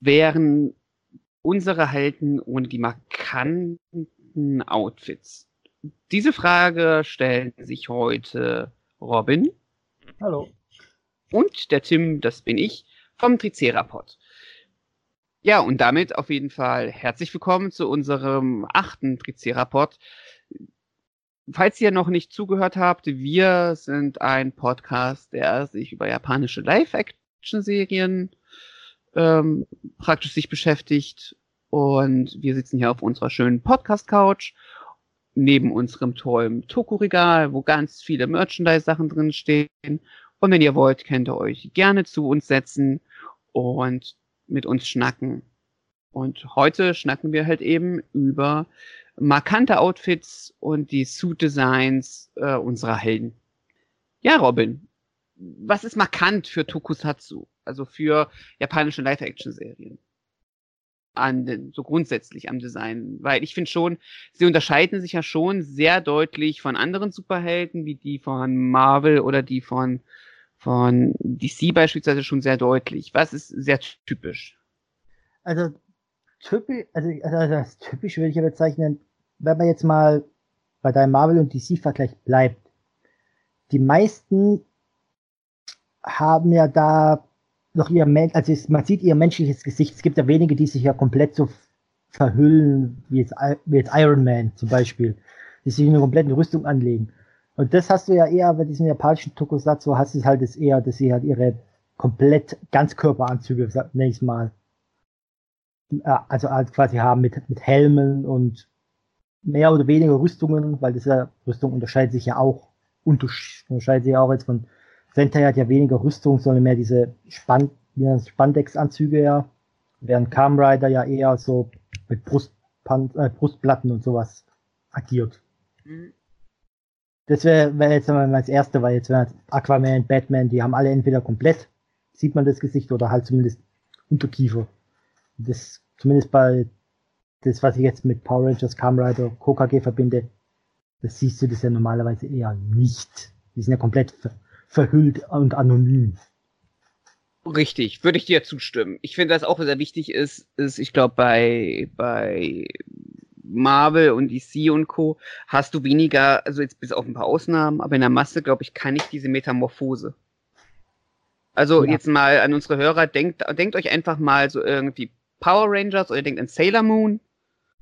wären unsere Helden ohne die markanten Outfits? Diese Frage stellen sich heute Robin. Hallo. Und der Tim, das bin ich, vom Tricerapod. Ja, und damit auf jeden Fall herzlich willkommen zu unserem achten Tricerapod. Falls ihr noch nicht zugehört habt, wir sind ein Podcast, der sich über japanische Live-Action-Serien ähm, praktisch sich beschäftigt. Und wir sitzen hier auf unserer schönen Podcast-Couch neben unserem tollen Toku-Regal, wo ganz viele Merchandise-Sachen drin stehen. Und wenn ihr wollt, könnt ihr euch gerne zu uns setzen und mit uns schnacken. Und heute schnacken wir halt eben über markante Outfits und die Suit-Designs äh, unserer Helden. Ja, Robin, was ist markant für Tokusatsu? Also für japanische Live-Action-Serien? An den, so grundsätzlich am Design. Weil ich finde schon, sie unterscheiden sich ja schon sehr deutlich von anderen Superhelden, wie die von Marvel oder die von, von DC beispielsweise schon sehr deutlich. Was ist sehr typisch? Also, typisch, also, also das typisch würde ich ja bezeichnen, wenn man jetzt mal bei deinem Marvel und DC-Vergleich bleibt. Die meisten haben ja da noch ihr, also man sieht ihr menschliches Gesicht. Es gibt ja wenige, die sich ja komplett so verhüllen, wie jetzt, wie jetzt Iron Man zum Beispiel, die sich eine komplette Rüstung anlegen. Und das hast du ja eher bei diesen japanischen Tokusatsu, hast du halt das eher, dass sie halt ihre komplett Ganzkörperanzüge, nenn ich mal, also halt quasi haben mit, mit Helmen und mehr oder weniger Rüstungen, weil ja, Rüstung unterscheidet sich ja auch, unterscheidet sich ja auch jetzt von Sentai hat ja weniger Rüstung, sondern mehr diese Span Spandex-Anzüge ja, während Kamen Rider ja eher so mit Brustpan äh, Brustplatten und sowas agiert. Mhm. Das wäre wär jetzt mal das erste, weil jetzt wäre Aquaman, Batman, die haben alle entweder komplett, sieht man das Gesicht, oder halt zumindest Unterkiefer. Das, zumindest bei das, was ich jetzt mit Power Rangers, Kamen Rider, KKG verbinde, das siehst du das ja normalerweise eher nicht. Die sind ja komplett verhüllt und anonym. Richtig, würde ich dir zustimmen. Ich finde, was auch sehr wichtig ist, ist, ich glaube, bei, bei Marvel und DC und Co. hast du weniger, also jetzt bis auf ein paar Ausnahmen, aber in der Masse, glaube ich, kann ich diese Metamorphose. Also ja. jetzt mal an unsere Hörer, denkt, denkt euch einfach mal so irgendwie Power Rangers oder denkt an Sailor Moon,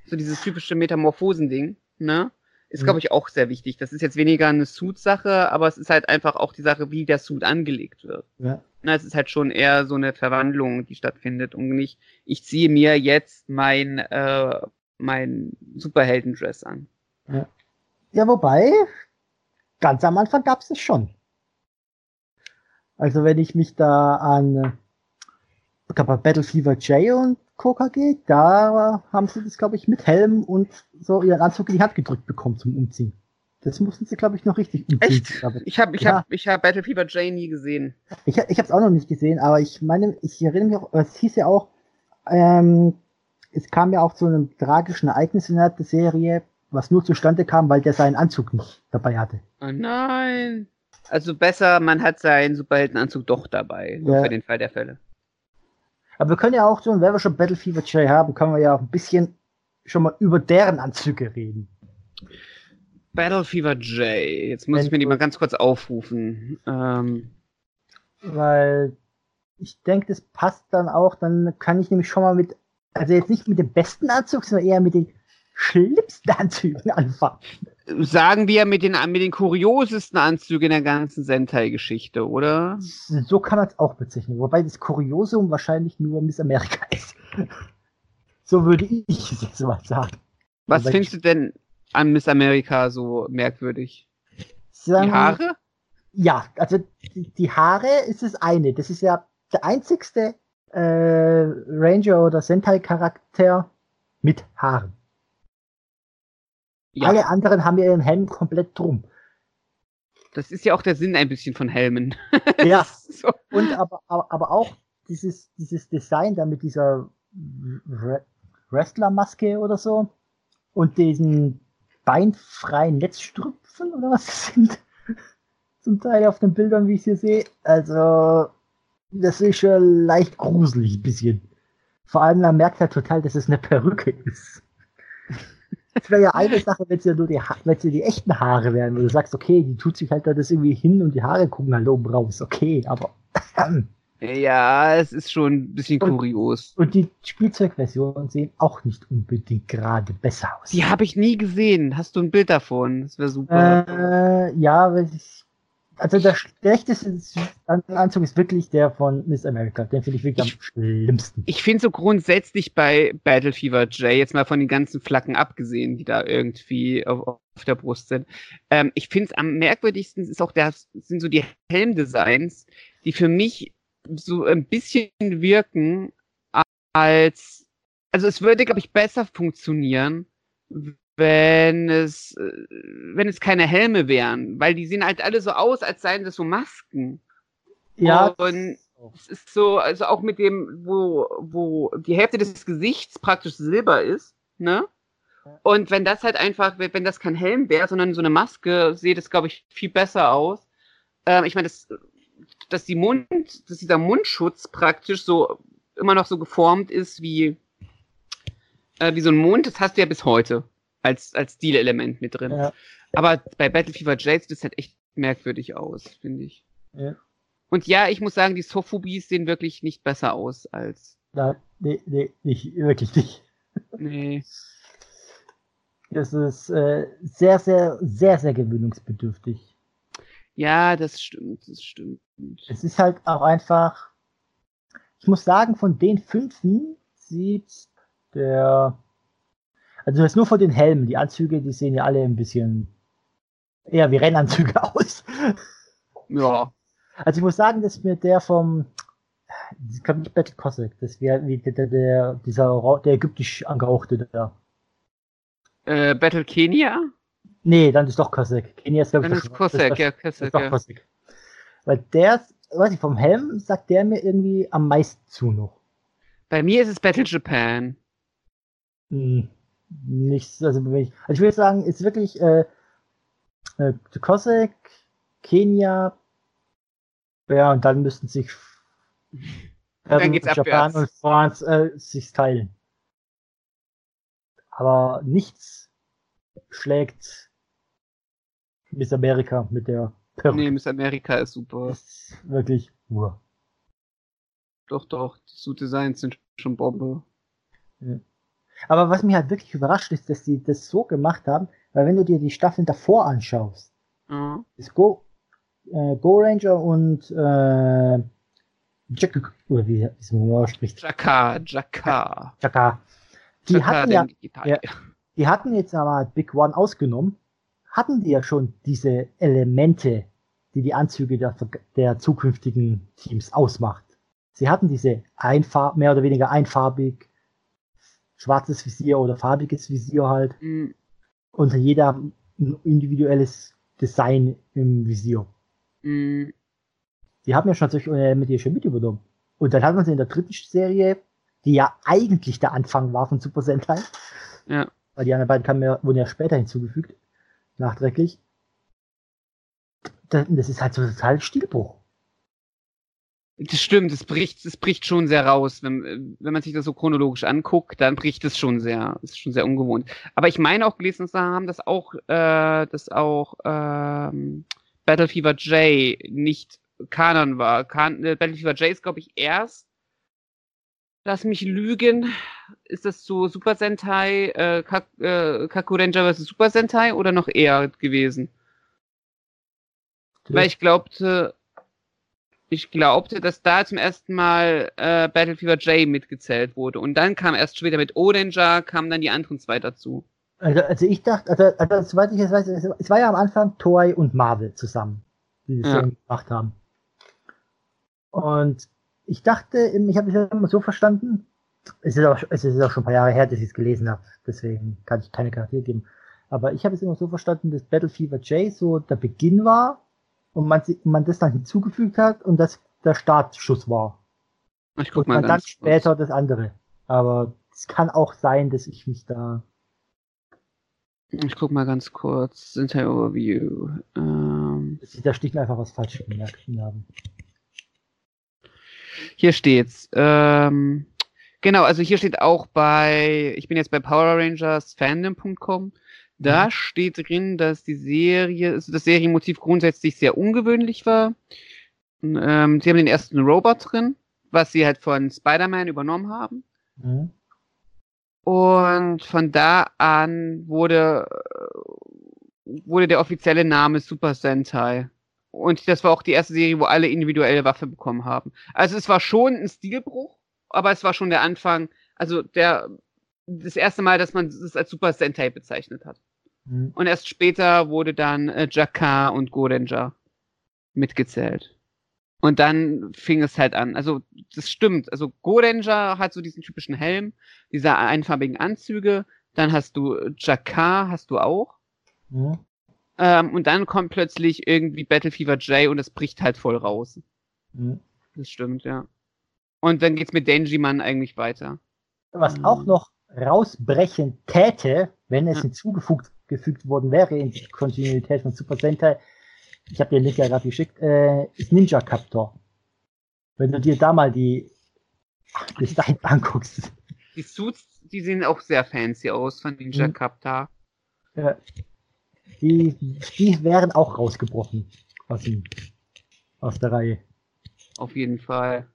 so dieses typische Metamorphosen-Ding, ne? Ist, glaube mhm. ich, auch sehr wichtig. Das ist jetzt weniger eine Suit-Sache, aber es ist halt einfach auch die Sache, wie der Suit angelegt wird. Ja. Na, es ist halt schon eher so eine Verwandlung, die stattfindet und nicht, ich ziehe mir jetzt mein, äh, mein Superhelden-Dress an. Ja. ja, wobei, ganz am Anfang gab es das schon. Also wenn ich mich da an äh, Battle Fever J und Coca geht, da haben sie das, glaube ich, mit Helm und so ihren Anzug in die Hand gedrückt bekommen zum Umziehen. Das mussten sie, glaube ich, noch richtig umziehen. Echt? Ich habe ich ja. hab, ich hab Battle Fever J nie gesehen. Ich, ich habe es auch noch nicht gesehen, aber ich meine, ich erinnere mich auch, es hieß ja auch, ähm, es kam ja auch zu einem tragischen Ereignis in der Serie, was nur zustande kam, weil der seinen Anzug nicht dabei hatte. Oh nein. Also besser, man hat seinen Superheldenanzug doch dabei, nur ja. für den Fall der Fälle. Aber wir können ja auch wenn wir schon Battle Fever J haben, können wir ja auch ein bisschen schon mal über deren Anzüge reden. Battle Fever J. Jetzt muss wenn ich mir die mal ganz kurz aufrufen. Ähm. Weil ich denke, das passt dann auch. Dann kann ich nämlich schon mal mit, also jetzt nicht mit dem besten Anzug, sondern eher mit den schlimmsten Anzügen anfangen. Sagen wir mit den, mit den kuriosesten Anzügen der ganzen Sentai-Geschichte, oder? So kann man es auch bezeichnen. Wobei das Kuriosum wahrscheinlich nur Miss Amerika ist. so würde ich es jetzt mal sagen. Was Weil findest du denn an Miss Amerika so merkwürdig? Sagen, die Haare? Ja, also die, die Haare ist das eine. Das ist ja der einzigste äh, Ranger oder Sentai-Charakter mit Haaren. Ja. Alle anderen haben ihren Helm komplett drum. Das ist ja auch der Sinn ein bisschen von Helmen. Ja. so. Und aber, aber, aber auch dieses, dieses Design da mit dieser Wrestler-Maske oder so und diesen beinfreien Netzstrüpfen oder was das sind. Zum Teil auf den Bildern, wie ich sie sehe. Also, das ist schon leicht gruselig ein bisschen. Vor allem, man merkt halt total, dass es eine Perücke ist. Es wäre ja eine Sache, wenn es ja nur die, ha wenn die echten Haare wären, wo du sagst, okay, die tut sich halt da das irgendwie hin und die Haare gucken halt oben raus. Okay, aber. ja, es ist schon ein bisschen und, kurios. Und die Spielzeugversionen sehen auch nicht unbedingt gerade besser aus. Die habe ich nie gesehen. Hast du ein Bild davon? Das wäre super. Äh, ja, weil ich also der schlechteste Anzug ist wirklich der von Miss America. Den finde ich wirklich ich, am schlimmsten. Ich finde so grundsätzlich bei Battle Fever J, jetzt mal von den ganzen Flaggen abgesehen, die da irgendwie auf, auf der Brust sind. Ähm, ich finde es am merkwürdigsten ist auch der, sind so die Helmdesigns, die für mich so ein bisschen wirken als, also es würde, glaube ich, besser funktionieren, wenn es, äh, wenn es keine Helme wären, weil die sehen halt alle so aus, als seien das so Masken. Ja. Und es ist so, also auch mit dem, wo, wo die Hälfte des Gesichts praktisch Silber ist, ne? Und wenn das halt einfach, wenn das kein Helm wäre, sondern so eine Maske, sieht es, glaube ich, viel besser aus. Ähm, ich meine, das, dass die Mund, dass dieser Mundschutz praktisch so immer noch so geformt ist wie, äh, wie so ein Mond, das hast du ja bis heute als, als Stilelement mit drin. Ja. Aber bei Battlefield J sieht das halt echt merkwürdig aus, finde ich. Ja. Und ja, ich muss sagen, die Sofubis sehen wirklich nicht besser aus als. Na, nee, nee, nicht, wirklich nicht. Nee. Das ist äh, sehr, sehr, sehr, sehr gewöhnungsbedürftig. Ja, das stimmt, das stimmt. Es ist halt auch einfach. Ich muss sagen, von den fünfen sieht der also das nur von den Helmen. Die Anzüge, die sehen ja alle ein bisschen eher wie Rennanzüge aus. Ja. Also ich muss sagen, dass mir der vom das kommt nicht Battle Cossack, das wäre wie der, der, dieser der ägyptisch angehauchte da. Äh, Battle Kenia? Nee, dann ist doch Cossack. Kenia ist glaube ich. Dann ist Cossack, ja, Cossack. Ja. Cossack. Weil der, weiß ich, vom Helm sagt der mir irgendwie am meisten zu noch. Bei mir ist es Battle Japan. Hm nichts, also, also ich würde sagen, ist wirklich äh, äh, Cossack, Kenia, ja, und dann müssten sich dann geht's Japan abwärts. und France äh, sich teilen. Aber nichts schlägt Miss Amerika mit der Perücke. Nee, Miss Amerika ist super. Ist wirklich nur. Doch, doch, die Suit Designs sind schon Bombe. Ja. Aber was mich halt wirklich überrascht ist, dass sie das so gemacht haben, weil wenn du dir die Staffeln davor anschaust, mhm. ist Go, äh, Go Ranger und äh, Jack, oder wie, wie man spricht. Jaka, Jaka. Jaka. Die Jaka, hatten ja, ja, die hatten jetzt aber Big One ausgenommen, hatten die ja schon diese Elemente, die die Anzüge der, der zukünftigen Teams ausmacht. Sie hatten diese einfach, mehr oder weniger einfarbig, schwarzes Visier oder farbiges Visier halt. Mhm. Und jeder ein individuelles Design im Visier. Mhm. Die haben ja schon solche Elemente hier schon mit übernommen. Und dann hat man sie in der dritten Serie, die ja eigentlich der Anfang war von Super Sentai. Ja. Weil die anderen beiden kamen ja, wurden ja später hinzugefügt. Nachträglich. Das ist halt so total Stilbruch. Das stimmt, es bricht, es bricht schon sehr raus. Wenn, wenn man sich das so chronologisch anguckt, dann bricht es schon sehr, ist schon sehr ungewohnt. Aber ich meine auch gelesen zu haben, dass auch, äh, dass auch ähm, Battle Fever J nicht Kanon war. Kan äh, Battle Fever J ist, glaube ich, erst. Lass mich lügen. Ist das so Super Sentai, äh, Kak äh, Kaku Ranger vs. Super Sentai oder noch eher gewesen? Weil ich glaubte, ich glaubte, dass da zum ersten Mal äh, Battle Fever J mitgezählt wurde. Und dann kam erst später mit Odanger, kamen dann die anderen zwei dazu. Also, also ich dachte, also, also soweit ich es weiß, es war ja am Anfang Toei und Marvel zusammen, die das ja. gemacht haben. Und ich dachte, ich habe es immer so verstanden, es ist, auch, es ist auch schon ein paar Jahre her, dass ich es gelesen habe, deswegen kann ich keine Charaktere geben. Aber ich habe es immer so verstanden, dass Battle Fever J so der Beginn war und man, man das dann hinzugefügt hat und das der Startschuss war. Ich guck und mal dann ganz später das andere. Aber es kann auch sein, dass ich mich da. Ich guck mal ganz kurz. Sentai Overview. Ähm, dass ich da sticht einfach was falsch gemerkt haben. hier steht's. Ähm, genau, also hier steht auch bei, ich bin jetzt bei Power Rangers Fandom.com. Da Mhm. steht drin, dass die Serie, also das Serienmotiv grundsätzlich sehr ungewöhnlich war. Ähm, sie haben den ersten Robot drin, was sie halt von Spider-Man übernommen haben. Mhm. Und von da an wurde, wurde der offizielle Name Super Sentai. Und das war auch die erste Serie, wo alle individuelle Waffe bekommen haben. Also es war schon ein Stilbruch, aber es war schon der Anfang, also der, das erste Mal, dass man es als Super Sentai bezeichnet hat. Mhm. Und erst später wurde dann äh, Jakar und Goranger mitgezählt. Und dann fing es halt an. Also, das stimmt. Also, Goranger hat so diesen typischen Helm, diese einfarbigen Anzüge. Dann hast du Jakar, hast du auch. Mhm. Ähm, und dann kommt plötzlich irgendwie Battle Fever J und es bricht halt voll raus. Mhm. Das stimmt, ja. Und dann geht's mit Denji-Man eigentlich weiter. Was Mhm. auch noch rausbrechen täte, wenn es Ja. hinzugefügt gefügt worden wäre in die Kontinuität von Super Sentai, ich habe dir den Link ja gerade geschickt, äh, ist Ninja Captor. Wenn du dir da mal die Design anguckst, Die Suits, die sehen auch sehr fancy aus von Ninja Mhm. Captor. äh, die, die wären auch rausgebrochen aus, dem, aus der Reihe. Auf jeden Fall.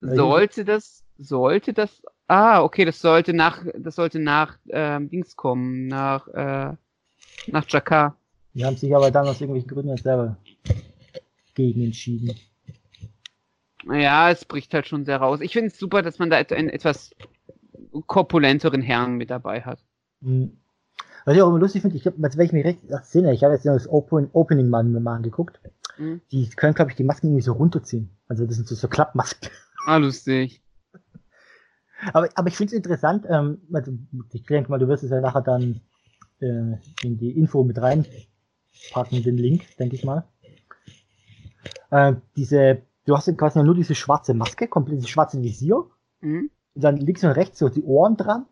Ja, Sollte das, sollte das, ah, okay, das sollte nach, das sollte nach, ähm, Dings kommen, nach, äh, nach Jakar. Die haben sich aber dann aus irgendwelchen Gründen selber gegen entschieden. Ja, es bricht halt schon sehr raus. Ich finde es super, dass man da einen etwas korpulenteren Herrn mit dabei hat. Hm. Was ich auch immer lustig finde, ich glaube, wenn ich mich recht sinne, ich habe jetzt das Open, Opening mal, mal angeguckt. Mhm. Die können, glaube ich, die Masken irgendwie so runterziehen. Also das sind so, so Klappmasken. Ah, lustig. Aber, aber ich finde es interessant, ähm, also ich denke mal, du wirst es ja nachher dann äh, in die Info mit reinpacken, den Link, denke ich mal. Äh, diese, du hast ja quasi nur diese schwarze Maske, komplett dieses schwarze Visier. Mhm. Dann links und rechts so die Ohren dran.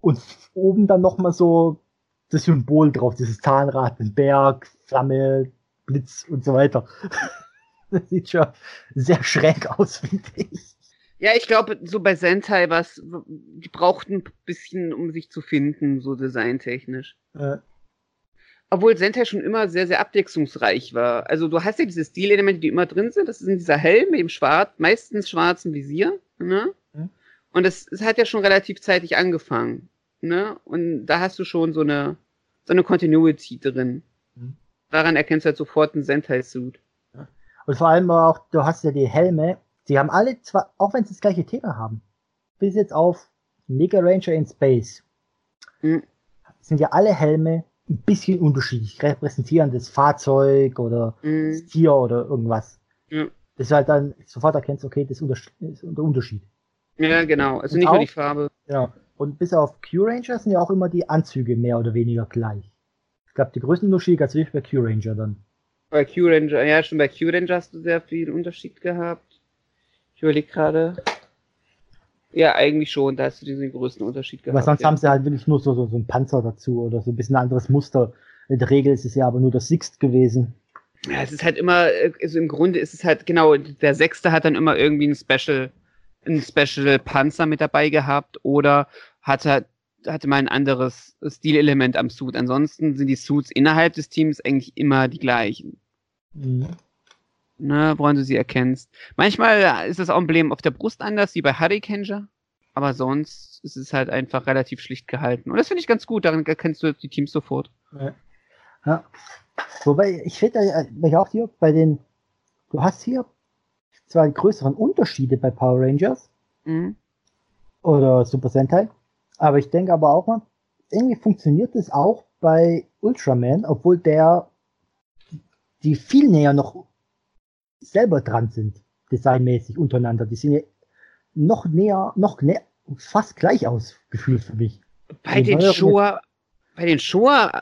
Und oben dann nochmal so das Symbol drauf, dieses Zahnrad, ein Berg, Flamme, Blitz und so weiter. Das sieht schon sehr schräg aus, finde ich. Ja, ich glaube, so bei Sentai was, die brauchten ein bisschen, um sich zu finden, so designtechnisch. Äh, Obwohl Sentai schon immer sehr, sehr abwechslungsreich war. Also du hast ja diese Stilelemente, die immer drin sind. Das ist dieser Helm mit dem schwarz, meistens schwarzen Visier. Ne? Mhm. Und das, es hat ja schon relativ zeitig angefangen. Ne? Und da hast du schon so eine, so eine Continuity drin. Mhm. Daran erkennst du halt sofort einen Sentai-Suit. Und vor allem auch, du hast ja die Helme, die haben alle zwar, auch wenn sie das gleiche Thema haben, bis jetzt auf Mega Ranger in Space, Mhm. sind ja alle Helme ein bisschen unterschiedlich, repräsentieren das Fahrzeug oder Mhm. das Tier oder irgendwas. Ja. Das ist halt dann sofort erkennst, okay, das ist der Unterschied. Ja, genau. Also Und nicht nur auch- die Farbe. Ja. Und bis auf Q-Ranger sind ja auch immer die Anzüge mehr oder weniger gleich. Ich glaube, die größten Unterschiede gab es wirklich bei Q-Ranger dann. Bei Q-Ranger, ja, schon bei Q-Ranger hast du sehr viel Unterschied gehabt. Ich überlege gerade. Ja, eigentlich schon, da hast du diesen größten Unterschied gehabt. Aber sonst ja. haben sie halt wirklich nur so, so, so ein Panzer dazu oder so ein bisschen anderes Muster. In der Regel ist es ja aber nur das Sixt gewesen. Ja, es ist halt immer, äh, also im Grunde ist es halt, genau, der Sechste hat dann immer irgendwie ein Special, ein Special Panzer mit dabei gehabt oder hatte, hatte mal ein anderes Stilelement am Suit. Ansonsten sind die Suits innerhalb des Teams eigentlich immer die gleichen. Mhm. Ne, woran du sie erkennst. Manchmal ist das Emblem auf der Brust anders, wie bei Hurricaneer. Aber sonst ist es halt einfach relativ schlicht gehalten. Und das finde ich ganz gut, daran erkennst du die Teams sofort. Ja. ja. Wobei, ich finde ja ich auch hier bei den, du hast hier zwar größeren Unterschiede bei Power Rangers Mhm. oder Super Sentai, aber ich denke aber auch mal, irgendwie funktioniert es auch bei Ultraman, obwohl der die viel näher noch selber dran sind. designmäßig untereinander. Die sehen ja noch näher, noch näher, fast gleich aus, gefühlt für mich. Bei den Shoah, bei den Shoah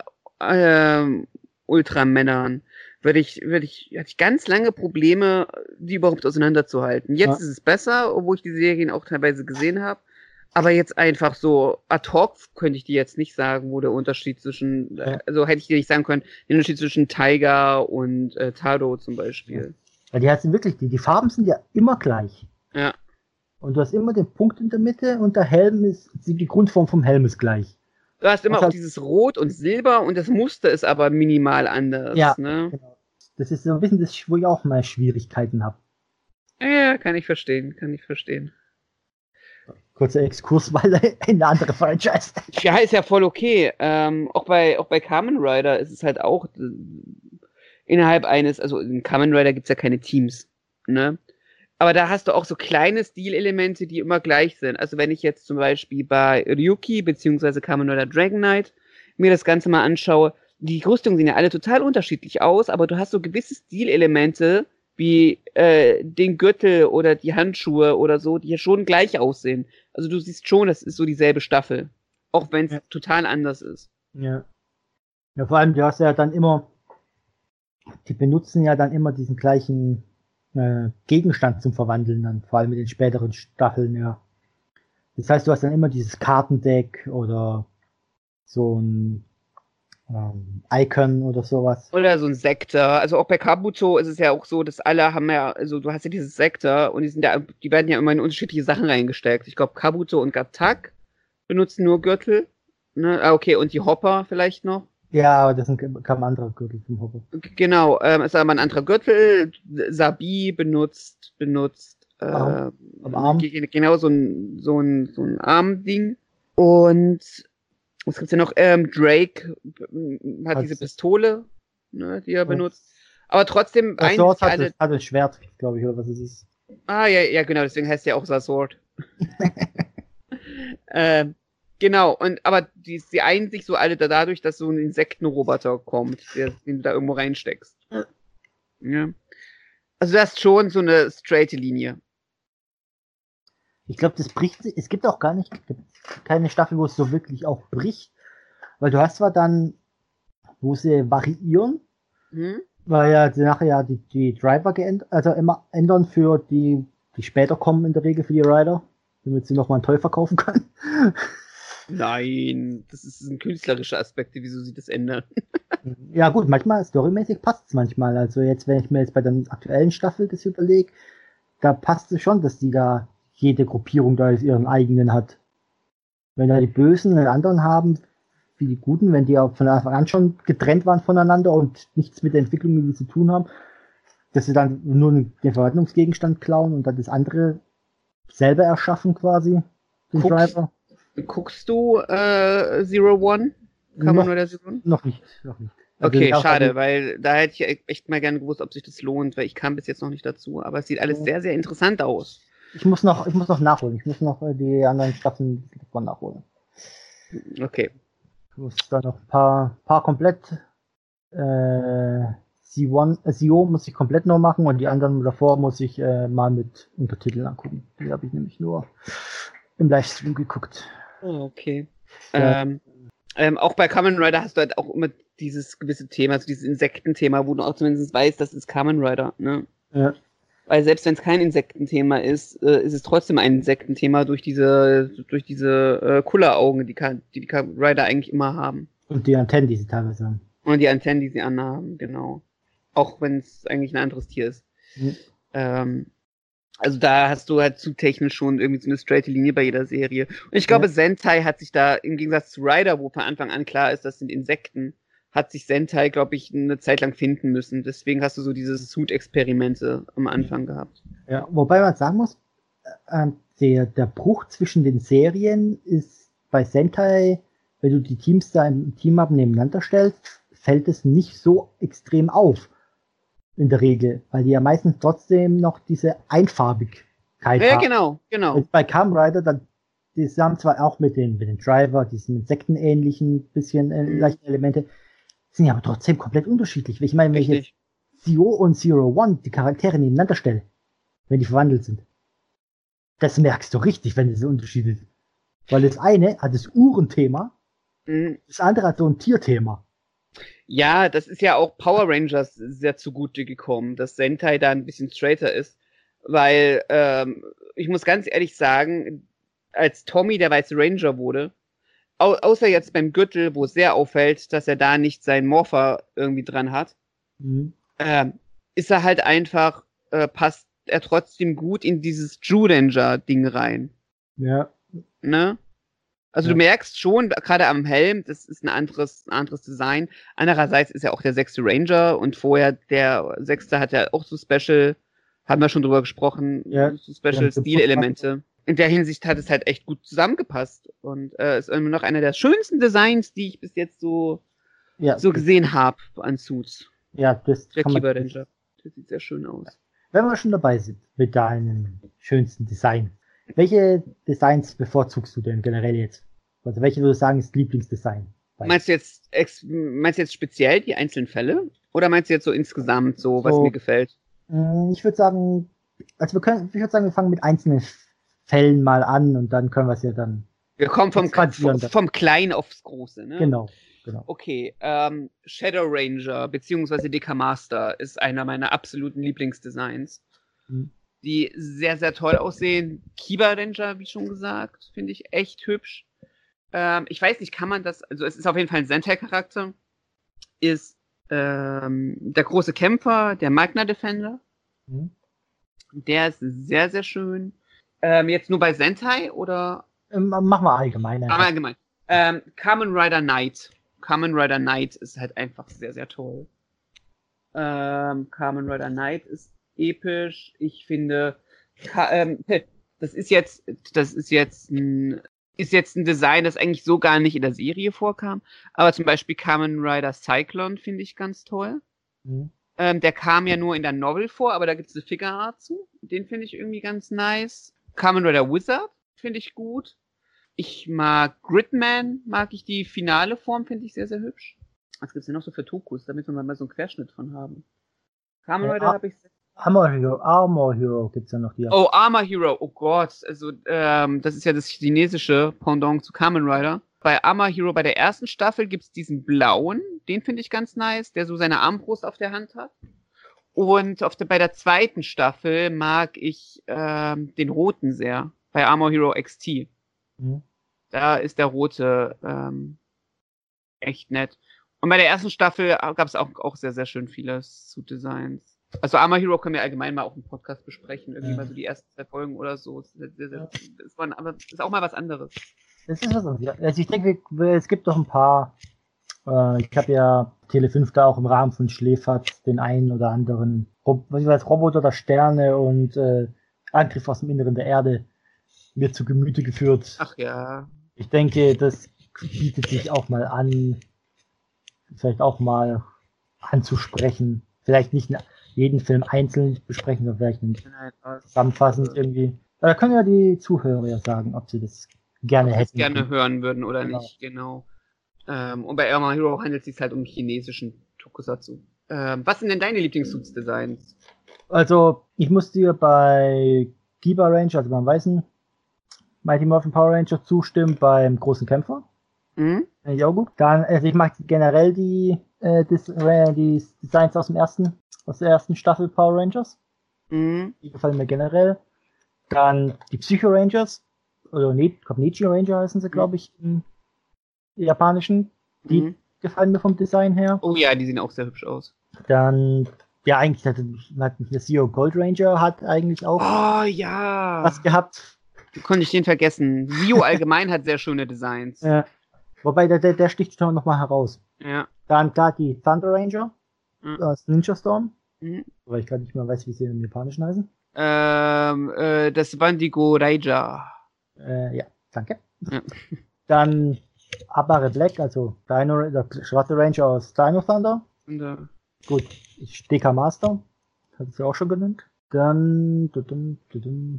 äh, Ultramännern würde ich, würde ich, hatte ich ganz lange Probleme, die überhaupt auseinanderzuhalten. Jetzt ja. ist es besser, obwohl ich die Serien auch teilweise gesehen habe. Aber jetzt einfach so ad hoc könnte ich dir jetzt nicht sagen, wo der Unterschied zwischen, ja. also hätte ich dir nicht sagen können, der Unterschied zwischen Tiger und äh, Tado zum Beispiel. Ja, die heißen wirklich, die, die Farben sind ja immer gleich. Ja. Und du hast immer den Punkt in der Mitte und der Helm ist, die Grundform vom Helm ist gleich. Du hast immer auch halt dieses Rot und Silber und das Muster ist aber minimal anders. Ja, ne? genau. Das ist so ein bisschen das, wo ich auch mal Schwierigkeiten habe. Ja, kann ich verstehen, kann ich verstehen. Kurzer Exkurs, weil eine andere Franchise. Ja, ist ja voll okay. Ähm, auch bei auch bei Kamen Rider ist es halt auch äh, innerhalb eines, also in Kamen Rider gibt es ja keine Teams, ne? Aber da hast du auch so kleine Stilelemente, die immer gleich sind. Also wenn ich jetzt zum Beispiel bei Ryuki beziehungsweise Kamen Rider Dragon Knight mir das Ganze mal anschaue, die Rüstungen sehen ja alle total unterschiedlich aus, aber du hast so gewisse Stilelemente, wie äh, den Gürtel oder die Handschuhe oder so, die ja schon gleich aussehen. Also du siehst schon, das ist so dieselbe Staffel. Auch wenn es ja. total anders ist. Ja. Ja, vor allem, du hast ja dann immer, die benutzen ja dann immer diesen gleichen äh, Gegenstand zum Verwandeln dann, vor allem mit den späteren Staffeln, ja. Das heißt, du hast dann immer dieses Kartendeck oder so ein ähm, Icon oder sowas. Oder so ein Sektor. Also auch bei Kabuto ist es ja auch so, dass alle haben ja, also du hast ja dieses Sektor und die sind ja, die werden ja immer in unterschiedliche Sachen reingesteckt. Ich glaube, Kabuto und Gatak benutzen nur Gürtel. Ne? Ah, okay, und die Hopper vielleicht noch. Ja, aber das kam andere Gürtel vom Hopper. Genau, ähm, ist aber ein anderer Gürtel. Sabi benutzt, benutzt äh, Arm. Arm. genau so ein, so ein, so ein Armding. Und was gibt's ja noch? Ähm, Drake hat diese Pistole, ne, die er benutzt. Aber trotzdem Sword hat, alle... hat ein Schwert, glaube ich, oder was es ist. Ah, ja, ja, genau, deswegen heißt er auch Sword. ähm, genau, und aber die, sie einen sich so alle da dadurch, dass so ein Insektenroboter kommt, der, den du da irgendwo reinsteckst. Ja. Also du hast schon so eine straighte Linie. Ich glaube, das bricht, es gibt auch gar nicht, keine Staffel, wo es so wirklich auch bricht. Weil du hast zwar dann, wo sie variieren, mhm. weil ja nachher ja die, die Driver geändert, also immer ändern für die, die später kommen in der Regel für die Rider, damit sie nochmal einen Toll verkaufen können. Nein, das ist ein künstlerischer Aspekt, wieso sie das ändern. ja gut, manchmal, storymäßig passt es manchmal. Also jetzt, wenn ich mir jetzt bei der aktuellen Staffel das überlege, da passt es schon, dass die da jede Gruppierung da ihren eigenen hat. Wenn da die Bösen einen anderen haben, wie die Guten, wenn die auch von Anfang an schon getrennt waren voneinander und nichts mit der Entwicklung irgendwie zu tun haben, dass sie dann nur den Verwaltungsgegenstand klauen und dann das andere selber erschaffen quasi, den guckst, Driver. Guckst du äh, Zero One? Kann noch, man nur Zero One? Noch nicht, noch nicht. Also okay, schade, weil da hätte ich echt mal gerne gewusst, ob sich das lohnt, weil ich kam bis jetzt noch nicht dazu, aber es sieht alles sehr, sehr interessant aus. Ich muss noch, ich muss noch nachholen. Ich muss noch äh, die anderen Staffeln davon nachholen. Okay. Ich muss da noch ein paar, paar komplett. Äh, C1, äh, muss ich komplett noch machen und die anderen davor muss ich äh, mal mit Untertiteln angucken. Die habe ich nämlich nur im Livestream geguckt. Oh, okay. Ja. Ähm, ähm, auch bei Kamen Rider hast du halt auch immer dieses gewisse Thema, also dieses Insektenthema, wo du auch zumindest weißt, das ist Kamen Rider, ne? Ja. Weil selbst wenn es kein Insektenthema ist, äh, ist es trotzdem ein Insektenthema durch diese, durch diese äh, Kulleraugen, die, die die Rider eigentlich immer haben. Und die Antennen, die sie teilweise haben. Und die Antennen, die sie anhaben, genau. Auch wenn es eigentlich ein anderes Tier ist. Mhm. Ähm, also da hast du halt zu technisch schon irgendwie so eine straight Linie bei jeder Serie. Und ich glaube, ja. Sentai hat sich da im Gegensatz zu Rider, wo von Anfang an klar ist, das sind Insekten, hat sich Sentai, glaube ich, eine Zeit lang finden müssen. Deswegen hast du so diese Suit-Experimente am Anfang gehabt. Ja, wobei man sagen muss, äh, der, der Bruch zwischen den Serien ist bei Sentai, wenn du die Teams da im Team ab nebeneinander stellst, fällt es nicht so extrem auf. In der Regel, weil die ja meistens trotzdem noch diese Einfarbigkeit ja, haben. Ja, genau, genau. Und bei Kamen Rider, dann, die haben zwar auch mit den, mit den Driver, diesen Insektenähnlichen bisschen äh, mhm. leichten Elemente, sind ja aber trotzdem komplett unterschiedlich. Ich meine, wenn Richtig. ich jetzt Zero und Zero One die Charaktere nebeneinander stelle, wenn die verwandelt sind. Das merkst du richtig, wenn es so Unterschied ist. Weil das eine hat das Uhrenthema, Mhm. das andere hat so ein Tierthema. Ja, das ist ja auch Power Rangers sehr zugute gekommen, dass Sentai da ein bisschen straighter ist. Weil, ähm, ich muss ganz ehrlich sagen, als Tommy der Weiße Ranger wurde, au außer jetzt beim Gürtel, wo es sehr auffällt, dass er da nicht seinen Morpher irgendwie dran hat, Mhm. ähm, ist er halt einfach, äh, passt er trotzdem gut in dieses Jew Ranger-Ding rein. Ja. Ne? Also Ja. du merkst schon, gerade am Helm, das ist ein anderes, ein anderes Design. Andererseits ist ja auch der sechste Ranger und vorher der sechste hat ja auch so Special, haben wir schon drüber gesprochen, Ja. so Special Ja, so Stilelemente. In der Hinsicht hat es halt echt gut zusammengepasst und äh, ist immer noch einer der schönsten Designs, die ich bis jetzt so, Ja, so gesehen habe an Suits. ja das Der kann man, Ranger. Das sieht sehr schön aus. Wenn wir schon dabei sind mit deinem schönsten Design, welche Designs bevorzugst du denn generell jetzt? Also welche würdest du sagen ist Lieblingsdesign? Meinst du jetzt meinst du jetzt speziell die einzelnen Fälle? Oder meinst du jetzt so insgesamt so, was So. mir gefällt? Mm, Ich würde sagen, also wir können, ich würde sagen, wir fangen mit einzelnen Fällen mal an und dann können wir es ja dann. Wir kommen vom, vom, vom Kleinen aufs Große, ne? Genau, genau. Okay, ähm, Shadow Ranger beziehungsweise DK Master ist einer meiner absoluten Lieblingsdesigns, Mhm. Die sehr, sehr toll aussehen. Kiba Ranger, wie schon gesagt, finde ich echt hübsch. Ähm, ich weiß nicht, kann man das, also es ist auf jeden Fall ein Sentai-Charakter, ist ähm, der große Kämpfer, der Magna Defender. Mhm. Der ist sehr, sehr schön. Ähm, jetzt nur bei Sentai oder Ähm, Machen wir allgemein. aber allgemein. Ähm, Kamen Rider Knight. Kamen Rider Knight ist halt einfach sehr, sehr toll. Ähm, Kamen Rider Knight ist episch. Ich finde, ähm, das ist jetzt, das ist jetzt ein, ist jetzt ein Design, das eigentlich so gar nicht in der Serie vorkam. Aber zum Beispiel Kamen Rider Cyclone finde ich ganz toll. Mhm. Ähm, der kam ja nur in der Novel vor, aber da gibt es eine Figure Art zu. Den finde ich irgendwie ganz nice. Kamen Rider Wizard finde ich gut. Ich mag Gridman, mag ich die finale Form, finde ich sehr, sehr hübsch. Was gibt's denn noch so für Tokus, damit wir mal so einen Querschnitt von haben? Kamen Ja, Rider ah- habe ich. Armor Hero, Armor Hero gibt's ja noch die. Oh, Armor Hero, oh Gott. Also, ähm, das ist ja das chinesische Pendant zu Kamen Rider. Bei Armor Hero bei der ersten Staffel gibt's diesen blauen, den finde ich ganz nice, der so seine Armbrust auf der Hand hat. Und auf der, bei der zweiten Staffel mag ich ähm, den roten sehr. Bei Armor Hero XT. Mhm. Da ist der rote ähm, echt nett. Und bei der ersten Staffel gab es auch, auch sehr, sehr schön viele Suit-Designs. Also Armor Hero können wir allgemein mal auch im Podcast besprechen. Irgendwie Ja. mal so die ersten zwei Folgen oder so. Das ist, war, aber ist auch mal was anderes. Das ist was anderes. Also ich denke, es gibt doch ein paar. Äh, ich habe ja Tele 5 da auch im Rahmen von Schläfert den einen oder anderen was ich weiß, Roboter der Sterne und äh, Angriff aus dem Inneren der Erde mir zu Gemüte geführt. Ach ja. Ich denke, das bietet sich auch mal an, vielleicht auch mal anzusprechen. Vielleicht nicht jeden Film einzeln besprechen, sondern vielleicht was- zusammenfassend irgendwie. Aber Da können ja die Zuhörer ja sagen, ob sie das gerne ob hätten. gerne hören würden oder Genau. nicht, genau. Ähm, und bei Armor Hero handelt es sich halt um chinesischen Tokusatsu. Ähm, was sind denn deine Lieblingssuits-Designs? Also, ich muss dir bei Giba Ranger, also beim weißen Mighty Morphin Power Ranger zustimmen, beim großen Kämpfer. Hm? Finde ich auch gut. Dann, also ich mag generell die, äh, äh, die Designs aus dem ersten, aus der ersten Staffel Power Rangers. Hm? Die gefallen mir generell. Dann die Psycho Rangers, oder ne, Nichi Ranger heißen sie, glaube ich, im japanischen. Die Hm? gefallen mir vom Design her. Oh ja, die sehen auch sehr hübsch aus. Dann, ja, eigentlich hat, hat der Zero Gold Ranger hat eigentlich auch Oh ja. was gehabt. Konnte ich den vergessen? Sio allgemein hat sehr schöne Designs. Ja. Wobei, der, der, der sticht schon noch mal heraus. Ja. Dann klar die Thunder Ranger Mhm. aus Ninja Storm. Mhm. Weil ich gerade nicht mehr weiß, wie sie im Japanischen heißen. Ähm, äh, das Bandigo Raija. Äh, ja, danke. Ja. Dann Abare Black, also Dino, der schwarze Ranger aus Dino Thunder. Und, äh, Gut, ich DK Master. Hat sie auch schon genannt. Dann,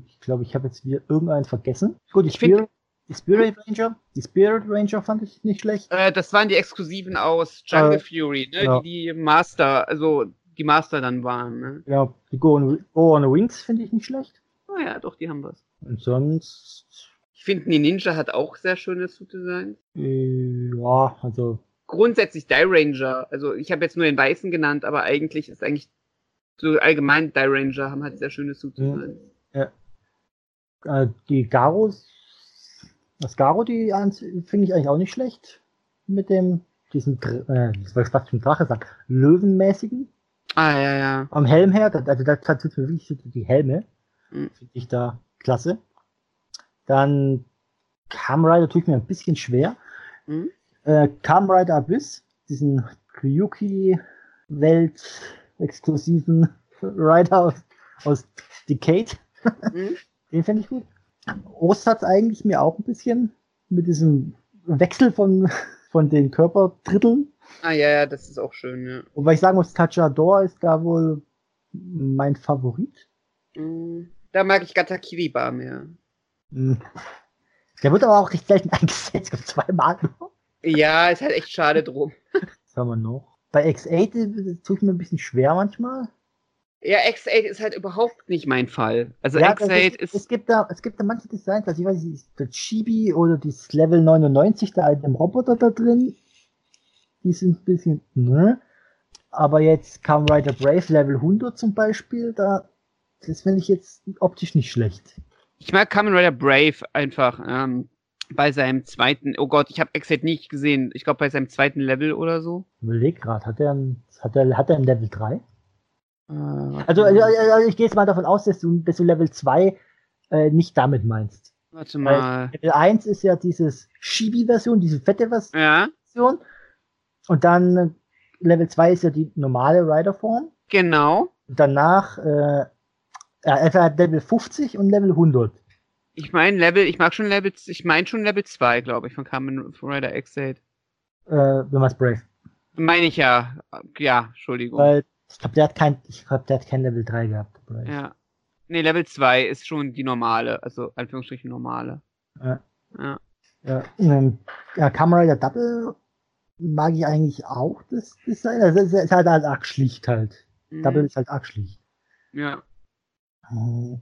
ich glaube, ich habe jetzt wieder irgendeinen vergessen. Gut, Ich find- Spirit, die Spirit Ranger. Die Spirit Ranger fand ich nicht schlecht. äh, das waren die Exklusiven aus Jungle Äh, Fury, ne? ja. Die, die Master, also die Master dann waren. Ne? Ja, die Go on, Go on the Wings finde ich nicht schlecht. Oh ja, doch, die haben was. Und sonst, Ich finde, die Ninja hat auch sehr schöne Suit-Designs. äh, ja, also, Grundsätzlich Die Ranger. Also ich habe jetzt nur den weißen genannt, aber eigentlich ist eigentlich so allgemein Die Ranger haben halt sehr schöne Suit-Designs. äh, die Garos, das Garo, die finde ich eigentlich auch nicht schlecht. Mit dem, diesen, äh, das war fast schon Drache sagen, Löwenmäßigen. Ah, ja, ja. Am Helm her, da- also da tut mir wirklich so die Helme, Mhm. finde ich da klasse. Dann Kamen Rider tue ich mir ein bisschen schwer. Mhm. Äh, Rider Abyss, diesen Ryuki-Welt exklusiven Rider aus, aus Decade, Mhm. den fände ich gut. Ostsatz eigentlich mir auch ein bisschen mit diesem Wechsel von, von den Körperdritteln. Ah, ja, ja, das ist auch schön, ja. Wobei ich sagen muss, Tachador ist da wohl mein Favorit. Mhm. Da mag ich Gatakiriba mehr. Hm. Der wird aber auch recht selten eingesetzt. Glaube zweimal nur. Ja, ist halt echt schade drum. Was haben wir noch? Bei X8 äh, tue ich mir ein bisschen schwer manchmal. Ja, X8 ist halt überhaupt nicht mein Fall. Also Ja, X8 es, ist. es gibt da, es gibt da manche Designs, also ich weiß nicht, das Chibi oder dieses Level 99 da in dem Roboter da drin, die sind ein bisschen, ne? Aber jetzt Kamen Rider Brave Level 100 zum Beispiel, da, das finde ich jetzt optisch nicht schlecht. Ich mag Kamen Rider Brave einfach ähm, bei seinem zweiten. Oh Gott, ich habe X8 nicht gesehen. Ich glaube bei seinem zweiten Level oder so. Überleg grad, hat er hat er, hat er ein Level 3? Äh, Also, also, ich gehe jetzt mal davon aus, dass du, dass du Level 2 äh, nicht damit meinst. warte mal. Level 1 ist ja dieses Chibi-Version, diese fette Version. Ja, Und dann äh, Level 2 ist ja die normale Rider-Form. genau. Und danach, äh, ja, er hat Level 50 und Level 100. Ich meine Level, ich mag schon Level, ich meine schon Level 2, glaube ich, von Kamen Rider X8. Äh, wenn man es Brave. Meine ich ja. Ja, Entschuldigung. Weil ich glaube, der hat kein, ich glaube, der hat kein Level 3 gehabt. Ja. Nee, Level 2 ist schon die normale, also Anführungsstrichen normale. Ja. Ja. Ja, ähm, ja, Kamen Rider Double mag ich eigentlich auch das Design. Also es ist halt, halt arg schlicht halt. Mhm. Double ist halt arg schlicht. Ja. Hm.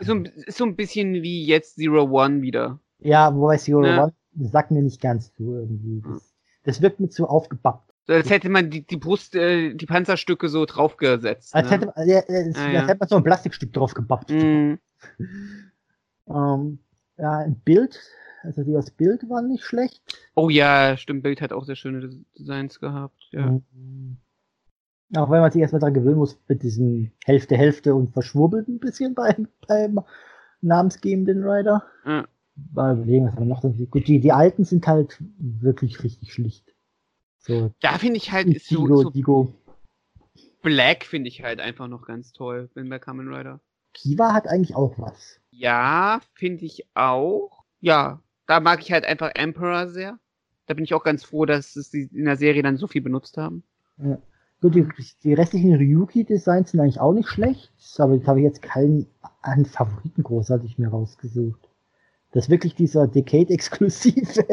Ist so, ein- ist so ein bisschen wie jetzt Zero One wieder. Ja, wobei Zero Ja. One das sagt mir nicht ganz zu irgendwie. Das, das wirkt mir zu aufgebappt. So, als hätte man die, die Brust, äh, die Panzerstücke so draufgesetzt. Als, ne? hätte, man- ja, äh, als, Ah, als ja. hätte man so ein Plastikstück drauf gebappt. Mhm. Ähm, ja, ein Bild, also die aus Bild waren nicht schlecht. Oh ja, stimmt, Bild hat auch sehr schöne Des- Designs gehabt. Ja. Mhm. Auch wenn man sich erstmal daran gewöhnen muss, mit diesem Hälfte, Hälfte und verschwurbelt ein bisschen beim, beim namensgebenden Rider. Ja. Mal überlegen, was haben wir noch? Gut, die, die alten sind halt wirklich richtig schlicht. So, Da finde ich halt, ist so, Digo, so Digo. Black finde ich halt einfach noch ganz toll, wenn bei Kamen Rider. Kiva hat eigentlich auch was. Ja, finde ich auch. Ja, da mag ich halt einfach Emperor sehr. Da bin ich auch ganz froh, dass es die in der Serie dann so viel benutzt haben. Gut, die, die restlichen Ryuki-Designs sind eigentlich auch nicht schlecht, aber da habe ich jetzt keinen einen Favoriten großartig mehr rausgesucht. Das ist wirklich dieser Decade-exklusive